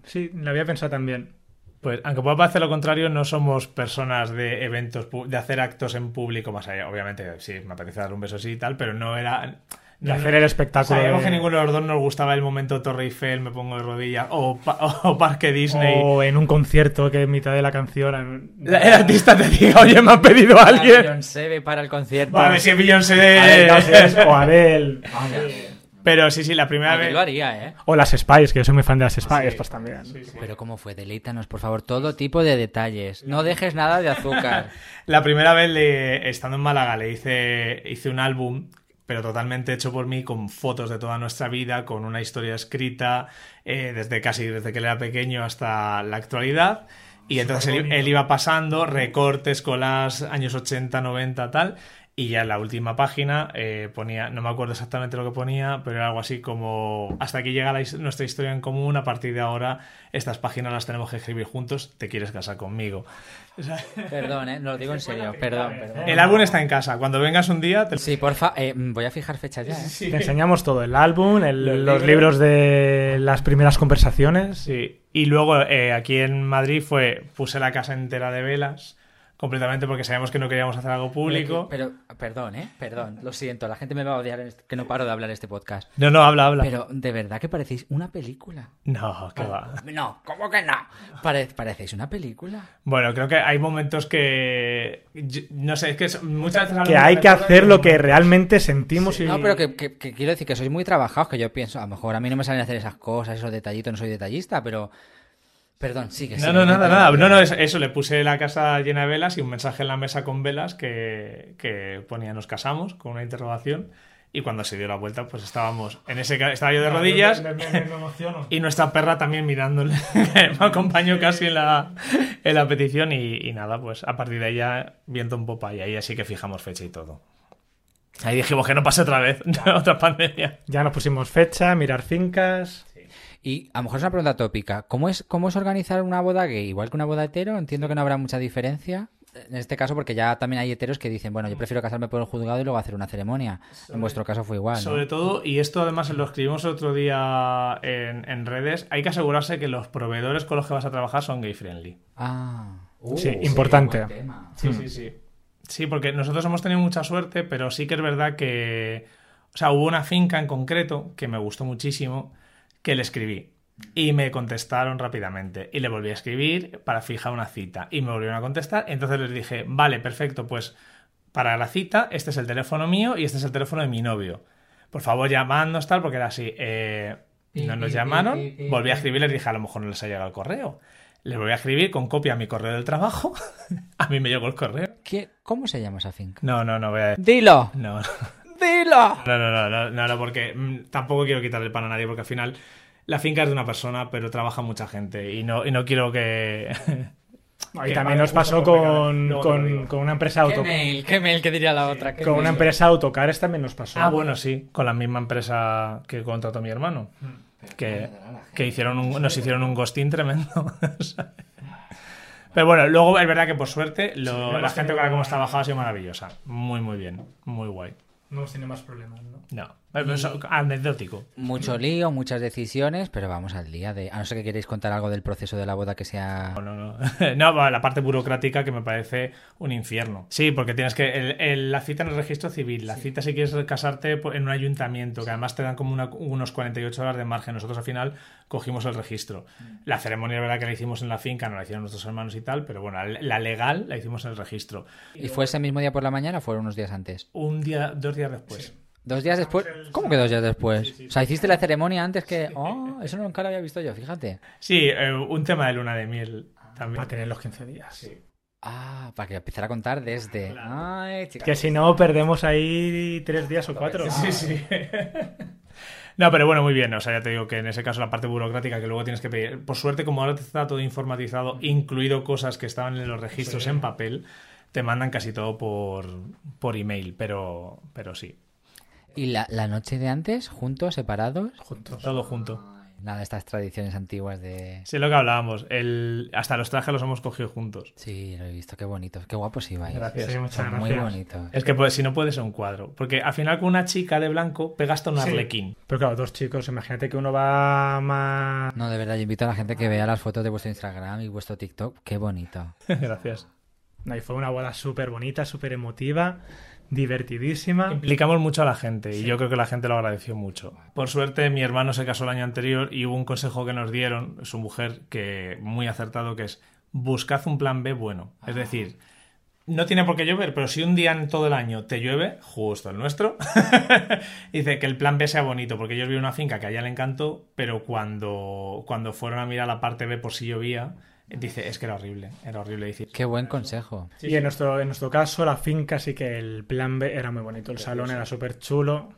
sí, lo había pensado también. Pues, aunque pueda parecer lo contrario, no somos personas de eventos, de hacer actos en público más allá. Obviamente, sí, me apetece dar un beso sí y tal, pero no era... De hacer el espectáculo. Sabíamos de- que ninguno de los dos nos gustaba el momento Torre Eiffel, me pongo de rodillas, o, pa- o Parque Disney. O en un concierto que en mitad de la canción. La- El artista te diga, oye, me ha pedido alguien. Beyoncé ve para el concierto. Vale, si es Beyoncé. O Adele. Pero sí, sí, la primera vez. lo haría, ¿eh? O las Spice, que yo soy muy fan de las Spice, pues también. Pero ¿cómo fue? Deleítanos, por favor, todo tipo de detalles. No dejes nada de azúcar. La primera vez, le- estando en Málaga, le hice, hice un álbum, pero totalmente hecho por mí, con fotos de toda nuestra vida, con una historia escrita, eh, desde casi desde que él era pequeño hasta la actualidad. Y entonces él, él iba pasando recortes, colas, años 80, 90, tal. Y ya en la última página eh, ponía, no me acuerdo exactamente lo que ponía, pero era algo así como, hasta aquí llega la nuestra historia en común, a partir de ahora estas páginas las tenemos que escribir juntos, te quieres casar conmigo. Perdón, ¿eh? No lo digo en serio. Perdón, perdón. El álbum está en casa. Cuando vengas un día, te... Sí, porfa, eh, voy a fijar fecha ya, ¿eh? Te enseñamos todo, el álbum, el- Los los, libros. libros de las primeras conversaciones. Sí. Y luego eh, aquí en Madrid fue puse la casa entera de velas completamente porque sabíamos que no queríamos hacer algo público. Pero, perdón, ¿eh? Perdón, lo siento, la gente me va a odiar en este- que no paro de hablar en este podcast. No, no, habla, habla. Pero de verdad que parecéis una película. No, que va. No, ¿cómo que no? Pare- parecéis una película. Bueno, creo que hay momentos que yo- no sé, es que son- muchas veces Que hay que hacer lo que realmente sentimos y... No, pero que, que- que quiero decir que sois muy trabajados, que yo pienso, a lo mejor a mí no me salen a hacer esas cosas, esos detallitos, no soy detallista, pero... Perdón, sigue. No, sigue, no, nada, nada. No, no, es- eso, le puse la casa llena de velas y un mensaje en la mesa con velas que, que ponía nos casamos con una interrogación y cuando se dio la vuelta pues estábamos en ese estaba yo de rodillas y nuestra perra también mirándole me acompañó casi en la, en la petición y, y nada, pues a partir de ahí ya viento un popa y ahí así que fijamos fecha y todo. Ahí dijimos que no pase otra vez, otra pandemia. Ya nos pusimos fecha, mirar fincas... Y a lo mejor es una pregunta tópica. ¿Cómo es, ¿Cómo es organizar una boda gay? Igual que una boda hetero, entiendo que no habrá mucha diferencia. En este caso, porque ya también hay heteros que dicen, bueno, yo prefiero casarme por el juzgado y luego hacer una ceremonia. En vuestro caso fue igual. ¿no? Sobre todo, y esto además lo escribimos el otro día en, en redes, hay que asegurarse que los proveedores con los que vas a trabajar son gay friendly. Ah. Uh, Sí, importante. Sí, sí, sí. Sí, porque nosotros hemos tenido mucha suerte, pero sí que es verdad que. O sea, hubo una finca en concreto que me gustó muchísimo, que le escribí. Y me contestaron rápidamente. Y le volví a escribir para fijar una cita. Y me volvieron a contestar. Entonces les dije, vale, perfecto, pues para la cita, este es el teléfono mío y este es el teléfono de mi novio. Por favor, llamadnos tal, porque era así. eh, no nos llamaron. Volví a escribir, les dije, a lo mejor no les ha llegado el correo. Les volví a escribir con copia a mi correo del trabajo. a mí me llegó el correo. ¿Qué- ¿Cómo se llama esa finca? No, no, no voy a decir. ¡Dilo! No. No, no, no, no, no, no, porque mm, tampoco quiero quitarle el pan a nadie, porque al final la finca es de una persona, pero trabaja mucha gente y no, y no quiero que... Y también nos pasó pecado. con, con, con una empresa ¿Qué auto mail? ¿Qué mail? ¿Qué diría la otra? ¿Qué con una empresa autocares también nos pasó. Ah, bueno, sí, con la misma empresa que contrató mi hermano. Que, que hicieron un- nos hicieron un ghosting tremendo. Pero bueno, luego es verdad que por suerte lo- Sí, la gente con la que hemos trabajado ha sido maravillosa. Muy, muy bien. Muy guay. No tenido más problemas, ¿no? No, anecdótico. Mucho lío, muchas decisiones, pero vamos al día de... A no ser que queréis contar algo del proceso de la boda que sea... No, no, no. No, la parte burocrática que me parece un infierno. Sí, porque tienes que. el- el- la cita en el registro civil, la cita si quieres casarte por- en un ayuntamiento, que además te dan como una- unos 48 horas de margen. Nosotros al final cogimos el registro. La ceremonia, la verdad, que la hicimos en la finca, no la hicieron nuestros hermanos y tal, pero bueno, la, la legal la hicimos en el registro. ¿Y fue ese mismo día por la mañana o fueron unos días antes? Un día, dos días después. ¿Dos días después? ¿Cómo que dos días después? O sea, hiciste la ceremonia antes que... Oh, eso nunca lo había visto yo, fíjate. Sí, eh, un tema de luna de miel también. Para tener los 15 días. Ah, para que empezara a contar desde... Ay, chica. Que si no, perdemos ahí tres días o cuatro. Sí, sí. No, pero bueno, muy bien. O sea, ya te digo que en ese caso la parte burocrática que luego tienes que pedir. Por suerte, como ahora está todo informatizado, incluido cosas que estaban en los registros en papel, te mandan casi todo por, por email. Pero, pero sí, ¿Y la, la noche de antes, juntos, separados? Juntos. todo junto. Nada de estas tradiciones antiguas de... Sí, lo que hablábamos. El, hasta los trajes los hemos cogido juntos. Sí, lo he visto, qué bonitos, qué guapos ibais. Gracias. Sí, muchas Son muy gracias. bonitos. Es que pues, si no puedes ser un cuadro. Porque al final con una chica de blanco pega hasta un Sí. arlequín. Pero claro, dos chicos, imagínate que uno va más... No, de verdad, yo invito a la gente que vea las fotos de vuestro Instagram y vuestro TikTok. Qué bonito. Gracias. No, y fue una boda súper bonita, súper emotiva, divertidísima. Implicamos mucho a la gente y yo creo que la gente lo agradeció mucho. Por suerte, mi hermano se casó el año anterior y hubo un consejo que nos dieron, su mujer, que muy acertado, que es buscad un plan B bueno. Es decir, no tiene por qué llover, pero si un día en todo el año te llueve, justo el nuestro, dice que el plan B sea bonito, porque ellos vieron una finca que a ella le encantó, pero cuando, cuando fueron a mirar la parte B por si llovía, dice, es que era horrible, era horrible decir. Qué buen consejo. y en nuestro, en nuestro caso, la finca sí que el plan B era muy bonito. El salón era súper chulo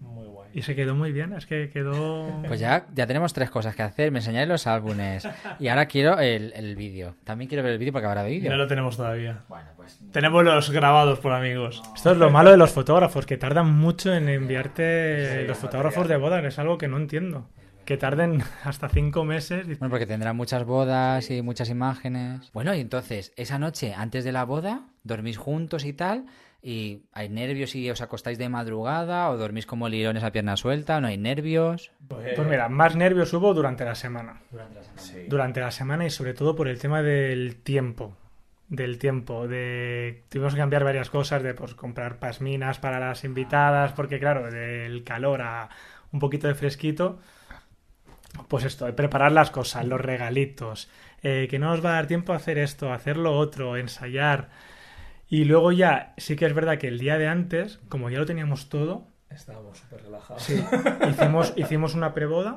Muy guay. y se quedó muy bien. Es que quedó... Pues ya, ya tenemos tres cosas que hacer. Me enseñáis los álbumes. Y ahora quiero el, el vídeo. También quiero ver el vídeo porque habrá vídeo. No lo tenemos todavía. Bueno, pues... Tenemos los grabados por amigos. Esto es lo malo de los fotógrafos, que tardan mucho en enviarte los fotógrafos de boda, que es algo que no entiendo. Que tarden hasta cinco meses. Bueno, porque tendrán muchas bodas y muchas imágenes. Bueno, y entonces, esa noche antes de la boda, dormís juntos y tal, y hay nervios y os acostáis de madrugada, o dormís como lirones a pierna suelta, no hay nervios. Pues mira, más nervios hubo durante la semana. Durante la semana y sobre todo por el tema del tiempo. Del tiempo, de tuvimos que cambiar varias cosas, de pues comprar pasminas para las invitadas, porque claro, del calor a un poquito de fresquito, pues esto, preparar las cosas, los regalitos, eh, que no nos va a dar tiempo a hacer esto, a hacer lo otro, ensayar. Y luego ya, sí que es verdad que el día de antes, como ya lo teníamos todo, Estábamos súper relajados. Sí, hicimos, hicimos una preboda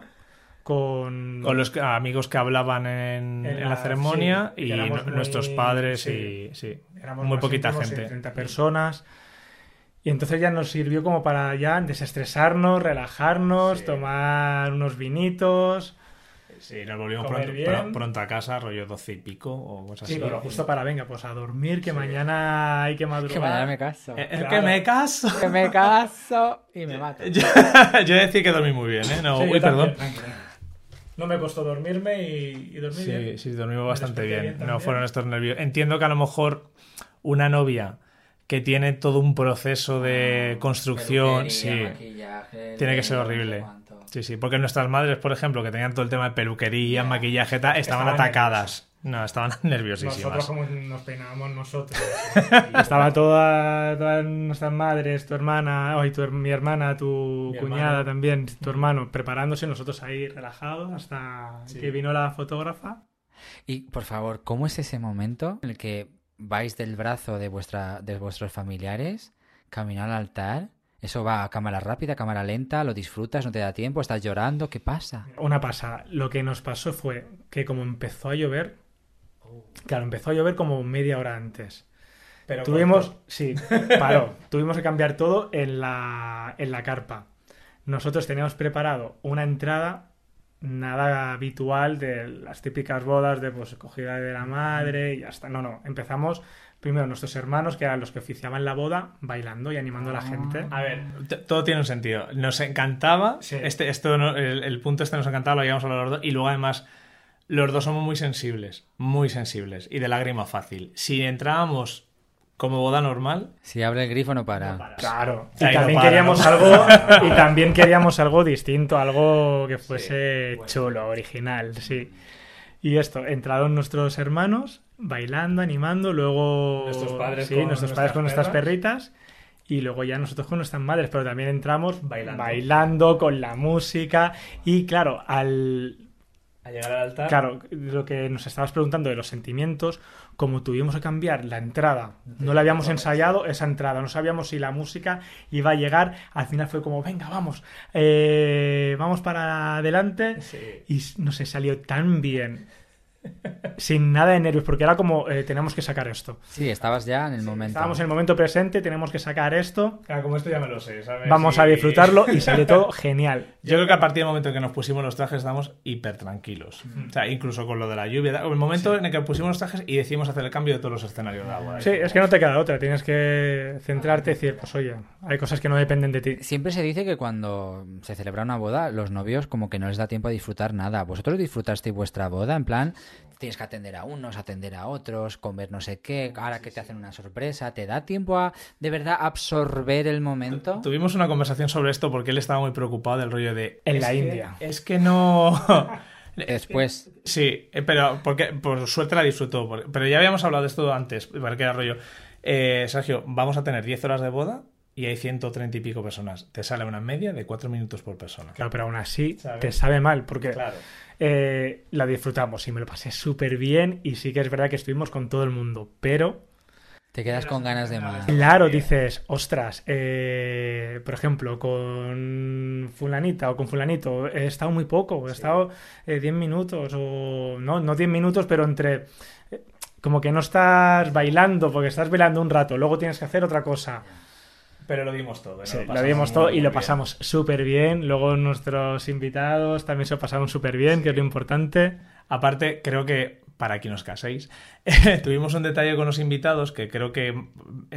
con... Con los amigos que hablaban en, En en la, ceremonia sí, y nuestros padres sí. y sí, Éramos muy poquita íntimos, gente. 30 personas. Y entonces ya nos sirvió como para ya desestresarnos, relajarnos, Sí. tomar unos vinitos. Sí, nos volvimos pronto, a casa, rollo doce y pico o cosas Sí, así. pero justo para, venga, pues a dormir, que mañana hay que madrugar. Que mañana me caso. Eh, Claro. que me caso. Que me caso y me mato. yo, yo he de decir que dormí muy bien, ¿eh? No, Sí, uy, perdón. No me costó dormirme y, y dormir Sí, bien. sí, dormimos bastante bien. bien no fueron estos nervios. Entiendo que a lo mejor una novia que tiene todo un proceso de construcción, sí. Tiene que ser horrible. Sí, sí, porque nuestras madres, por ejemplo, que tenían todo el tema de peluquería, maquillaje, tal, estaban, Estaban atacadas. No, estaban nerviosísimas. Nosotros como nos peinábamos nosotros. Estaba toda, todas nuestras madres, tu hermana, tu mi hermana, tu Mi cuñada también, tu hermano, preparándose, nosotros ahí relajados hasta Sí. que vino la fotógrafa. Y por favor, ¿cómo es ese momento en el que vais del brazo de, vuestra, de vuestros familiares, camino al altar? ¿Eso va a cámara rápida, cámara lenta? ¿Lo disfrutas? ¿No te da tiempo? ¿Estás llorando? ¿Qué pasa? Una pasada. Lo que nos pasó fue que como empezó a llover, claro, empezó a llover como media hora antes. Pero Tuvimos, sí, paró. Tuvimos que cambiar todo en la, en la carpa. Nosotros teníamos preparado una entrada nada habitual de las típicas bodas de pues cogida de la madre y ya está. No, no. Empezamos primero nuestros hermanos, que eran los que oficiaban la boda, bailando y animando a la gente. A ver, todo tiene un sentido. Nos encantaba, Sí. este, esto no- el, el punto este nos encantaba, lo habíamos hablado los dos, y luego además los dos somos muy sensibles, muy sensibles, y de lágrima fácil. Si entrábamos como boda normal, Si abre el grifo no para. Claro. Y Ahí no también para, queríamos ¿no? algo y también queríamos algo distinto, algo que fuese chulo, original, sí. Y esto, entraron nuestros hermanos bailando, animando, luego Nuestros padres sí, con nuestros padres con nuestras nuestras perritas y luego ya nosotros con nuestras madres, pero también entramos Bailando. bailando con la música y claro, al a llegar al altar, Claro, lo que nos estabas preguntando de los sentimientos, como tuvimos que cambiar la entrada, no la habíamos ensayado esa entrada, no sabíamos si la música iba a llegar, al final fue como, venga, vamos, eh, vamos para adelante, Sí. y no sé, salió tan bien, sin nada de nervios, porque era como, eh, tenemos que sacar esto. Sí, estabas ya en el momento. Estábamos en el momento presente, tenemos que sacar esto, Claro, como esto ya me lo sé, ¿sabes? vamos a disfrutarlo y salió todo genial. Yo creo que a partir del momento en que nos pusimos los trajes estábamos hiper tranquilos. O sea, incluso con lo de la lluvia. El momento en el que pusimos los trajes y decidimos hacer el cambio de todos los escenarios de agua. Sí, es que no te queda otra, tienes que centrarte y decir, pues oye, hay cosas que no dependen de ti. Siempre se dice que cuando se celebra una boda, los novios como que no les da tiempo a disfrutar nada. ¿Vosotros disfrutasteis vuestra boda? En plan, tienes que atender a unos, atender a otros, comer no sé qué, ahora que te hacen una sorpresa, ¿te da tiempo a de verdad absorber el momento? Tuvimos una conversación sobre esto porque él estaba muy preocupado del rollo de... En "Es la que- India". Es que no... Después, Sí, eh, pero porque por suerte la disfrutó. Pero ya habíamos hablado de esto antes, porque era rollo. eh, Sergio, vamos a tener 10 horas de boda y hay 130 y pico personas. Te sale una media de 4 minutos por persona. Claro, pero aún así ¿Sabes? te sabe mal, porque Claro. Eh, la disfrutamos y me lo pasé súper bien y sí que es verdad que estuvimos con todo el mundo, pero te quedas con ganas de más. claro, dices, ostras, eh, por ejemplo, con fulanita o con fulanito, he estado muy poco, he estado eh, 10 minutos o no, no 10 minutos, pero entre... eh, Como que no estás bailando, porque estás bailando un rato, luego tienes que hacer otra cosa. Pero lo dimos todo. ¿no? Sí, lo pasamos vimos todo y lo pasamos súper bien. Luego nuestros invitados también se lo pasaron súper bien, que es lo importante. Aparte, creo que para quien os caséis, tuvimos un detalle con los invitados que creo que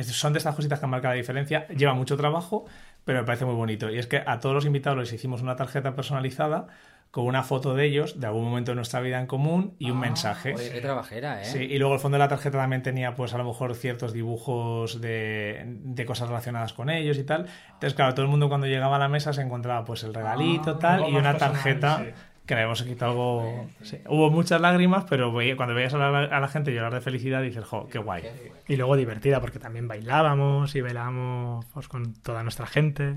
son de estas cositas que han marcado la diferencia. Lleva mucho trabajo, pero me parece muy bonito. Y es que a todos los invitados les hicimos una tarjeta personalizada con una foto de ellos, de algún momento de nuestra vida en común y un mensaje. Oye, qué trabajera, ¿eh? Sí, y luego el fondo de la tarjeta también tenía, pues a lo mejor ciertos dibujos de, de cosas relacionadas con ellos y tal. Entonces, claro, todo el mundo cuando llegaba a la mesa se encontraba pues el regalito, tal, algo y una tarjeta sí. Que le hemos quitado algo. sí. Hubo muchas lágrimas, pero veía- cuando veías a la, a la gente llorar de felicidad, dices, jo, qué guay. Y luego divertida, porque también bailábamos y bailábamos pues, con toda nuestra gente.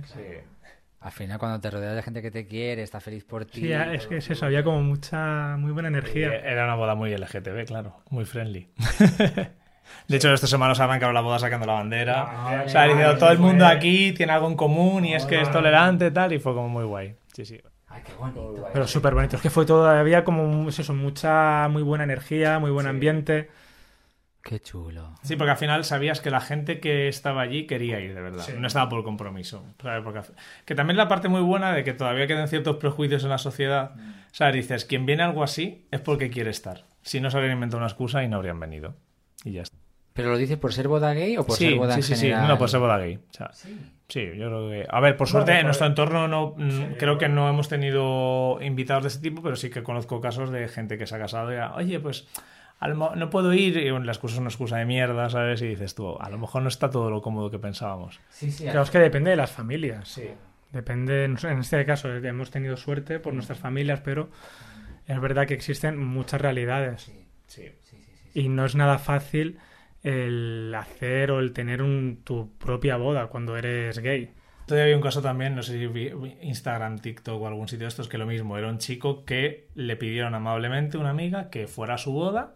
Al final, cuando te rodeas de gente que te quiere, está feliz por ti. Sí, es que es eso, había como mucha, muy buena Y energía. Era una boda muy LGTB, claro, muy friendly. De hecho, estos hermanos arrancaron la boda sacando la bandera. Ah, o sea, diciendo, todo el mundo aquí tiene algo en común y es que es tolerante tal, y fue como muy guay. Sí, sí. Ay, qué bonito. Pero súper bonito. Es que fue todo, había como es eso, mucha, muy buena energía, muy buen ambiente. Qué chulo. Sí, porque al final sabías que la gente que estaba allí quería ir de verdad. No estaba por compromiso. ¿sabes? Porque al- que también la parte muy buena de que todavía quedan ciertos prejuicios en la sociedad. O sea, dices, quien viene a algo así es porque quiere estar. Si no, se habrían inventado una excusa y no habrían venido. Y ya está. ¿Pero lo dices por ser boda gay o por sí, ser boda sí, en sí, sí. general? No, por ser boda gay. O sea, sí. yo creo que... A ver, por suerte en nuestro entorno no mm, creo que no hemos tenido invitados de ese tipo, pero sí que conozco casos de gente que se ha casado y, oye, pues a lo mo- no puedo ir, y la excusa es una excusa de mierda, ¿sabes? Y dices tú, a lo mejor no está todo lo cómodo que pensábamos. Sí, sí. Claro, es que depende de las familias. Depende, en este caso, hemos tenido suerte por nuestras familias, pero es verdad que existen muchas realidades. Sí. Y no es nada fácil el hacer o el tener un, tu propia boda cuando eres gay. Todavía había un caso también, no sé si vi Instagram, TikTok o algún sitio de estos, que lo mismo, era un chico que le pidieron amablemente a una amiga que fuera a su boda,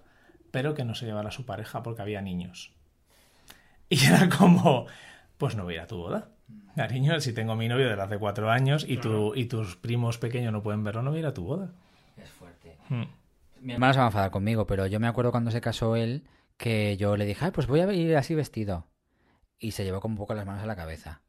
pero que no se llevara a su pareja porque había niños. Y era como, pues no voy a ir a tu boda. Cariño, si tengo a mi novio desde hace cuatro años y, tu, y tus primos pequeños no pueden verlo, no voy a ir a tu boda. Es fuerte. Mm. Mi hermana se va a enfadar conmigo, pero yo me acuerdo cuando se casó él que yo le dije, Ay, pues voy a ir así vestido. Y se llevó como un poco las manos a la cabeza.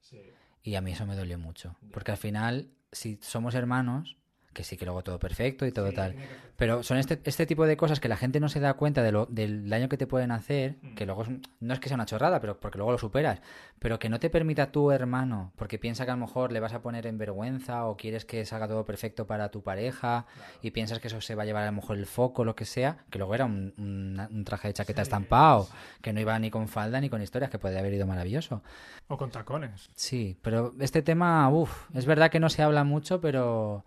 Y a mí eso me dolió mucho. Porque al final, si somos hermanos, que sí que luego todo perfecto y todo tal. Pero son este, este tipo de cosas que la gente no se da cuenta de lo, del daño que te pueden hacer, que luego es no es que sea una chorrada, pero porque luego lo superas, pero que no te permita tu hermano, porque piensa que a lo mejor le vas a poner en vergüenza o quieres que salga todo perfecto para tu pareja y piensas que eso se va a llevar a lo mejor el foco, lo que sea, que luego era un, un- un traje de chaqueta estampado, que no iba ni con falda ni con historias, que podría haber ido maravilloso. O con tacones. Sí, pero este tema, uff, es verdad que no se habla mucho, pero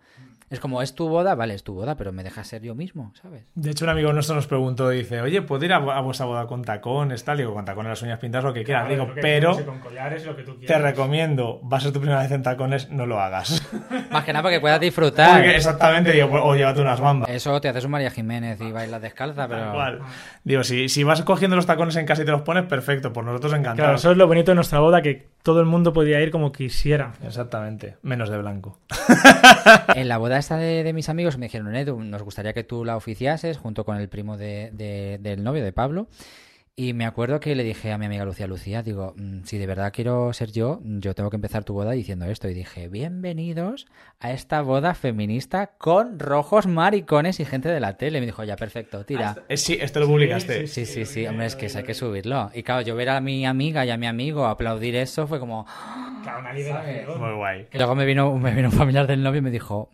es como, es tu boda, vale, es tu boda, pero me dejas ser yo mismo, ¿sabes? De hecho, un amigo nuestro nos preguntó, dice, oye, ¿puedo ir a, a vuestra boda con tacones, tal? Digo, con tacones, las uñas pintadas, lo que quieras. Digo, que pero quieras y con collares, lo que tú te recomiendo, va a ser tu primera vez en tacones, no lo hagas. Más que nada porque puedas disfrutar. Porque exactamente, digo, o llévate unas bambas. Eso te haces un María Jiménez y bailas descalza, pero... Igual. Digo, si, si vas cogiendo los tacones en casa y te los pones, perfecto, por nosotros Claro, encantados. eso es lo bonito de nuestra boda, que todo el mundo podía ir como quisiera. Exactamente, menos de blanco. En la boda de, de mis amigos me dijeron, Edu, nos gustaría que tú la oficiases junto con el primo de- de- del novio, de Pablo. Y me acuerdo que le dije a mi amiga Lucía, Lucía, digo, "Mm, si de verdad quiero ser yo, yo tengo que empezar tu boda diciendo esto. Y dije, bienvenidos a esta boda feminista con rojos maricones y gente de la tele. Y me dijo, ya, perfecto, tira. Eh, sí, esto lo publicaste. Sí, sí, sí, hombre, es que eso hay que subirlo. Y claro, yo ver a mi amiga y a mi amigo aplaudir eso fue como... Claro, una. Muy guay. Y luego me vino, me vino un familiar del novio y me dijo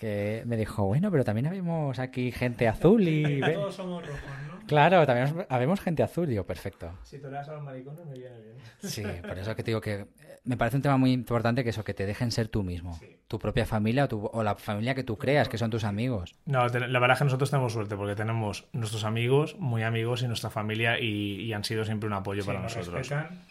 que me dijo, bueno, pero también habemos aquí gente azul y... Todos somos rojos, ¿no? Claro, también habemos- gente azul. Digo, perfecto. Si toleras a los maricones, me viene bien. Sí, por eso que te digo que eh, me parece un tema muy importante que eso, que te dejen ser tú mismo. Tu propia familia o, tu- o la familia que tú creas, que son tus amigos. No, te- la verdad es que nosotros tenemos suerte porque tenemos nuestros amigos, muy amigos y nuestra familia y, y han sido siempre un apoyo Sí, para nos nosotros. respetan.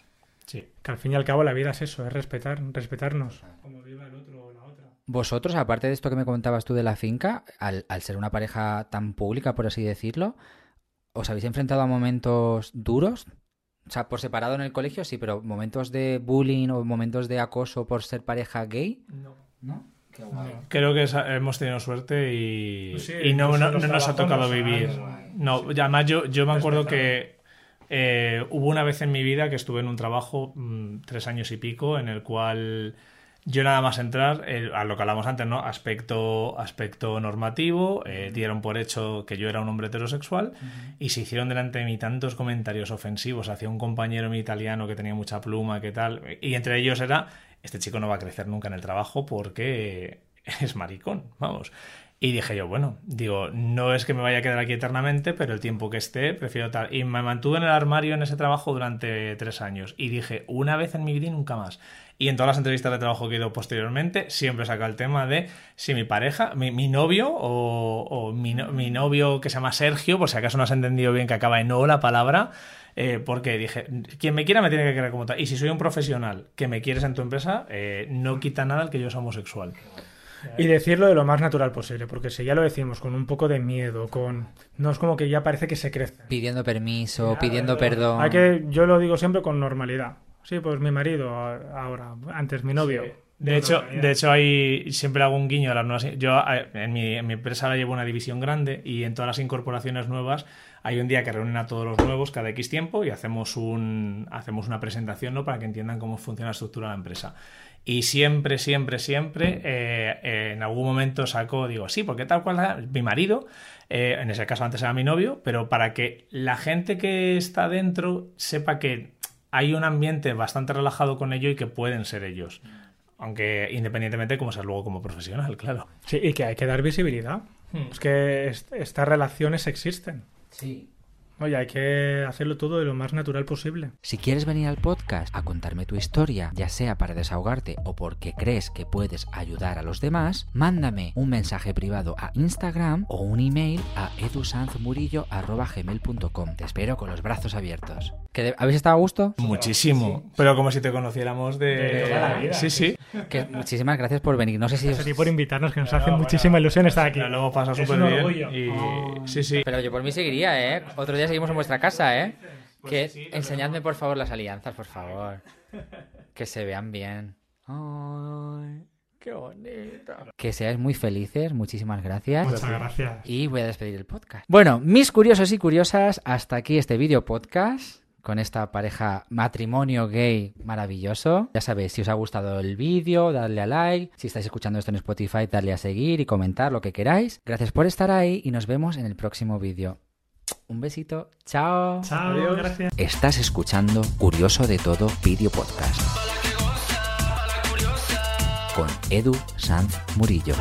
Sí. Que al fin y al cabo la vida es eso, es respetar, respetarnos. Como viva el otro o la otra. Vosotros, aparte de esto que me comentabas tú de la finca, al, al ser una pareja tan pública, por así decirlo, ¿os habéis enfrentado a momentos duros? O sea, por separado en el colegio, sí, pero momentos de bullying o momentos de acoso por ser pareja gay. No. ¿No? Qué guay. Creo que hemos tenido suerte y, Pues sí, y no, incluso no- nos ha tocado nos vivir. No, y además yo, yo me acuerdo que eh, hubo una vez en mi vida que estuve en un trabajo mm, tres años y pico en el cual yo nada más entrar, eh, a lo que hablamos antes, ¿no? Aspecto, aspecto normativo, eh, dieron por hecho que yo era un hombre heterosexual y se hicieron delante de mí tantos comentarios ofensivos hacia un compañero mi italiano que tenía mucha pluma, que tal, y entre ellos era, este chico no va a crecer nunca en el trabajo porque es maricón, vamos. Y dije yo, bueno, digo, no es que me vaya a quedar aquí eternamente, pero el tiempo que esté, prefiero tal. Y me mantuve en el armario en ese trabajo durante tres años. Y dije, una vez en mi vida y nunca más. Y en todas las entrevistas de trabajo que he ido posteriormente, siempre saca el tema de si mi pareja, mi, mi novio o, mi, no- mi novio que se llama Sergio, por si acaso no has entendido bien que acaba en O la palabra, eh, porque dije, quien me quiera me tiene que querer como tal. Y si soy un profesional que me quieres en tu empresa, eh, no quita nada el que yo sea homosexual. Y decirlo de lo más natural posible, porque si ya lo decimos con un poco de miedo, con... No es como que ya parece que se crece. Pidiendo permiso, pidiendo perdón. Hay que, yo lo digo siempre con normalidad. Sí, pues mi marido a- ahora, antes mi novio. De hecho, de hecho hay siempre hago un guiño a las nuevas. Yo en mi, en mi empresa ahora llevo una división grande y en todas las incorporaciones nuevas hay un día que reúnen a todos los nuevos cada X tiempo y hacemos un hacemos una presentación ¿no? para que entiendan cómo funciona la estructura de la empresa. Y siempre, siempre, siempre, eh, eh, en algún momento saco, digo, sí, porque tal cual mi marido, eh, en ese caso antes era mi novio, pero para que la gente que está dentro sepa que hay un ambiente bastante relajado con ello y que pueden ser ellos. Aunque independientemente de cómo ser luego como profesional, claro. Sí, y que hay que dar visibilidad. Es que est- estas relaciones existen. Sí. Oye, hay que hacerlo todo de lo más natural posible. Si quieres venir al podcast a contarme tu historia, ya sea para desahogarte o porque crees que puedes ayudar a los demás, mándame un mensaje privado a Instagram o un email a edusanzmurillo.gmail.com. Te espero con los brazos abiertos. ¿Que de- ¿Habéis estado a gusto? Muchísimo. Pero como si te conociéramos de... De toda la vida, sí, sí. Que muchísimas gracias por venir. No sé si os... A ti por invitarnos, que nos hace muchísima ilusión estar aquí. Pasado Es súper bien. Y... Sí, sí. Pero yo por mí seguiría, ¿eh? Otro día seguimos en vuestra casa, ¿eh? Que enseñadme por favor las alianzas, por favor. Que se vean bien. Ay, Qué bonito. Que seáis muy felices, muchísimas gracias. Muchas gracias. Y voy a despedir el podcast. Bueno, mis curiosos y curiosas, hasta aquí este vídeo podcast con esta pareja matrimonio gay maravilloso. Ya sabéis, si os ha gustado el vídeo, dadle a like. Si estáis escuchando esto en Spotify, dadle a seguir y comentar lo que queráis. Gracias por estar ahí y nos vemos en el próximo vídeo. Un besito. Chao. Chao, Adiós. gracias. Estás escuchando Curioso de Todo Video Podcast con Edu Sanz Murillo.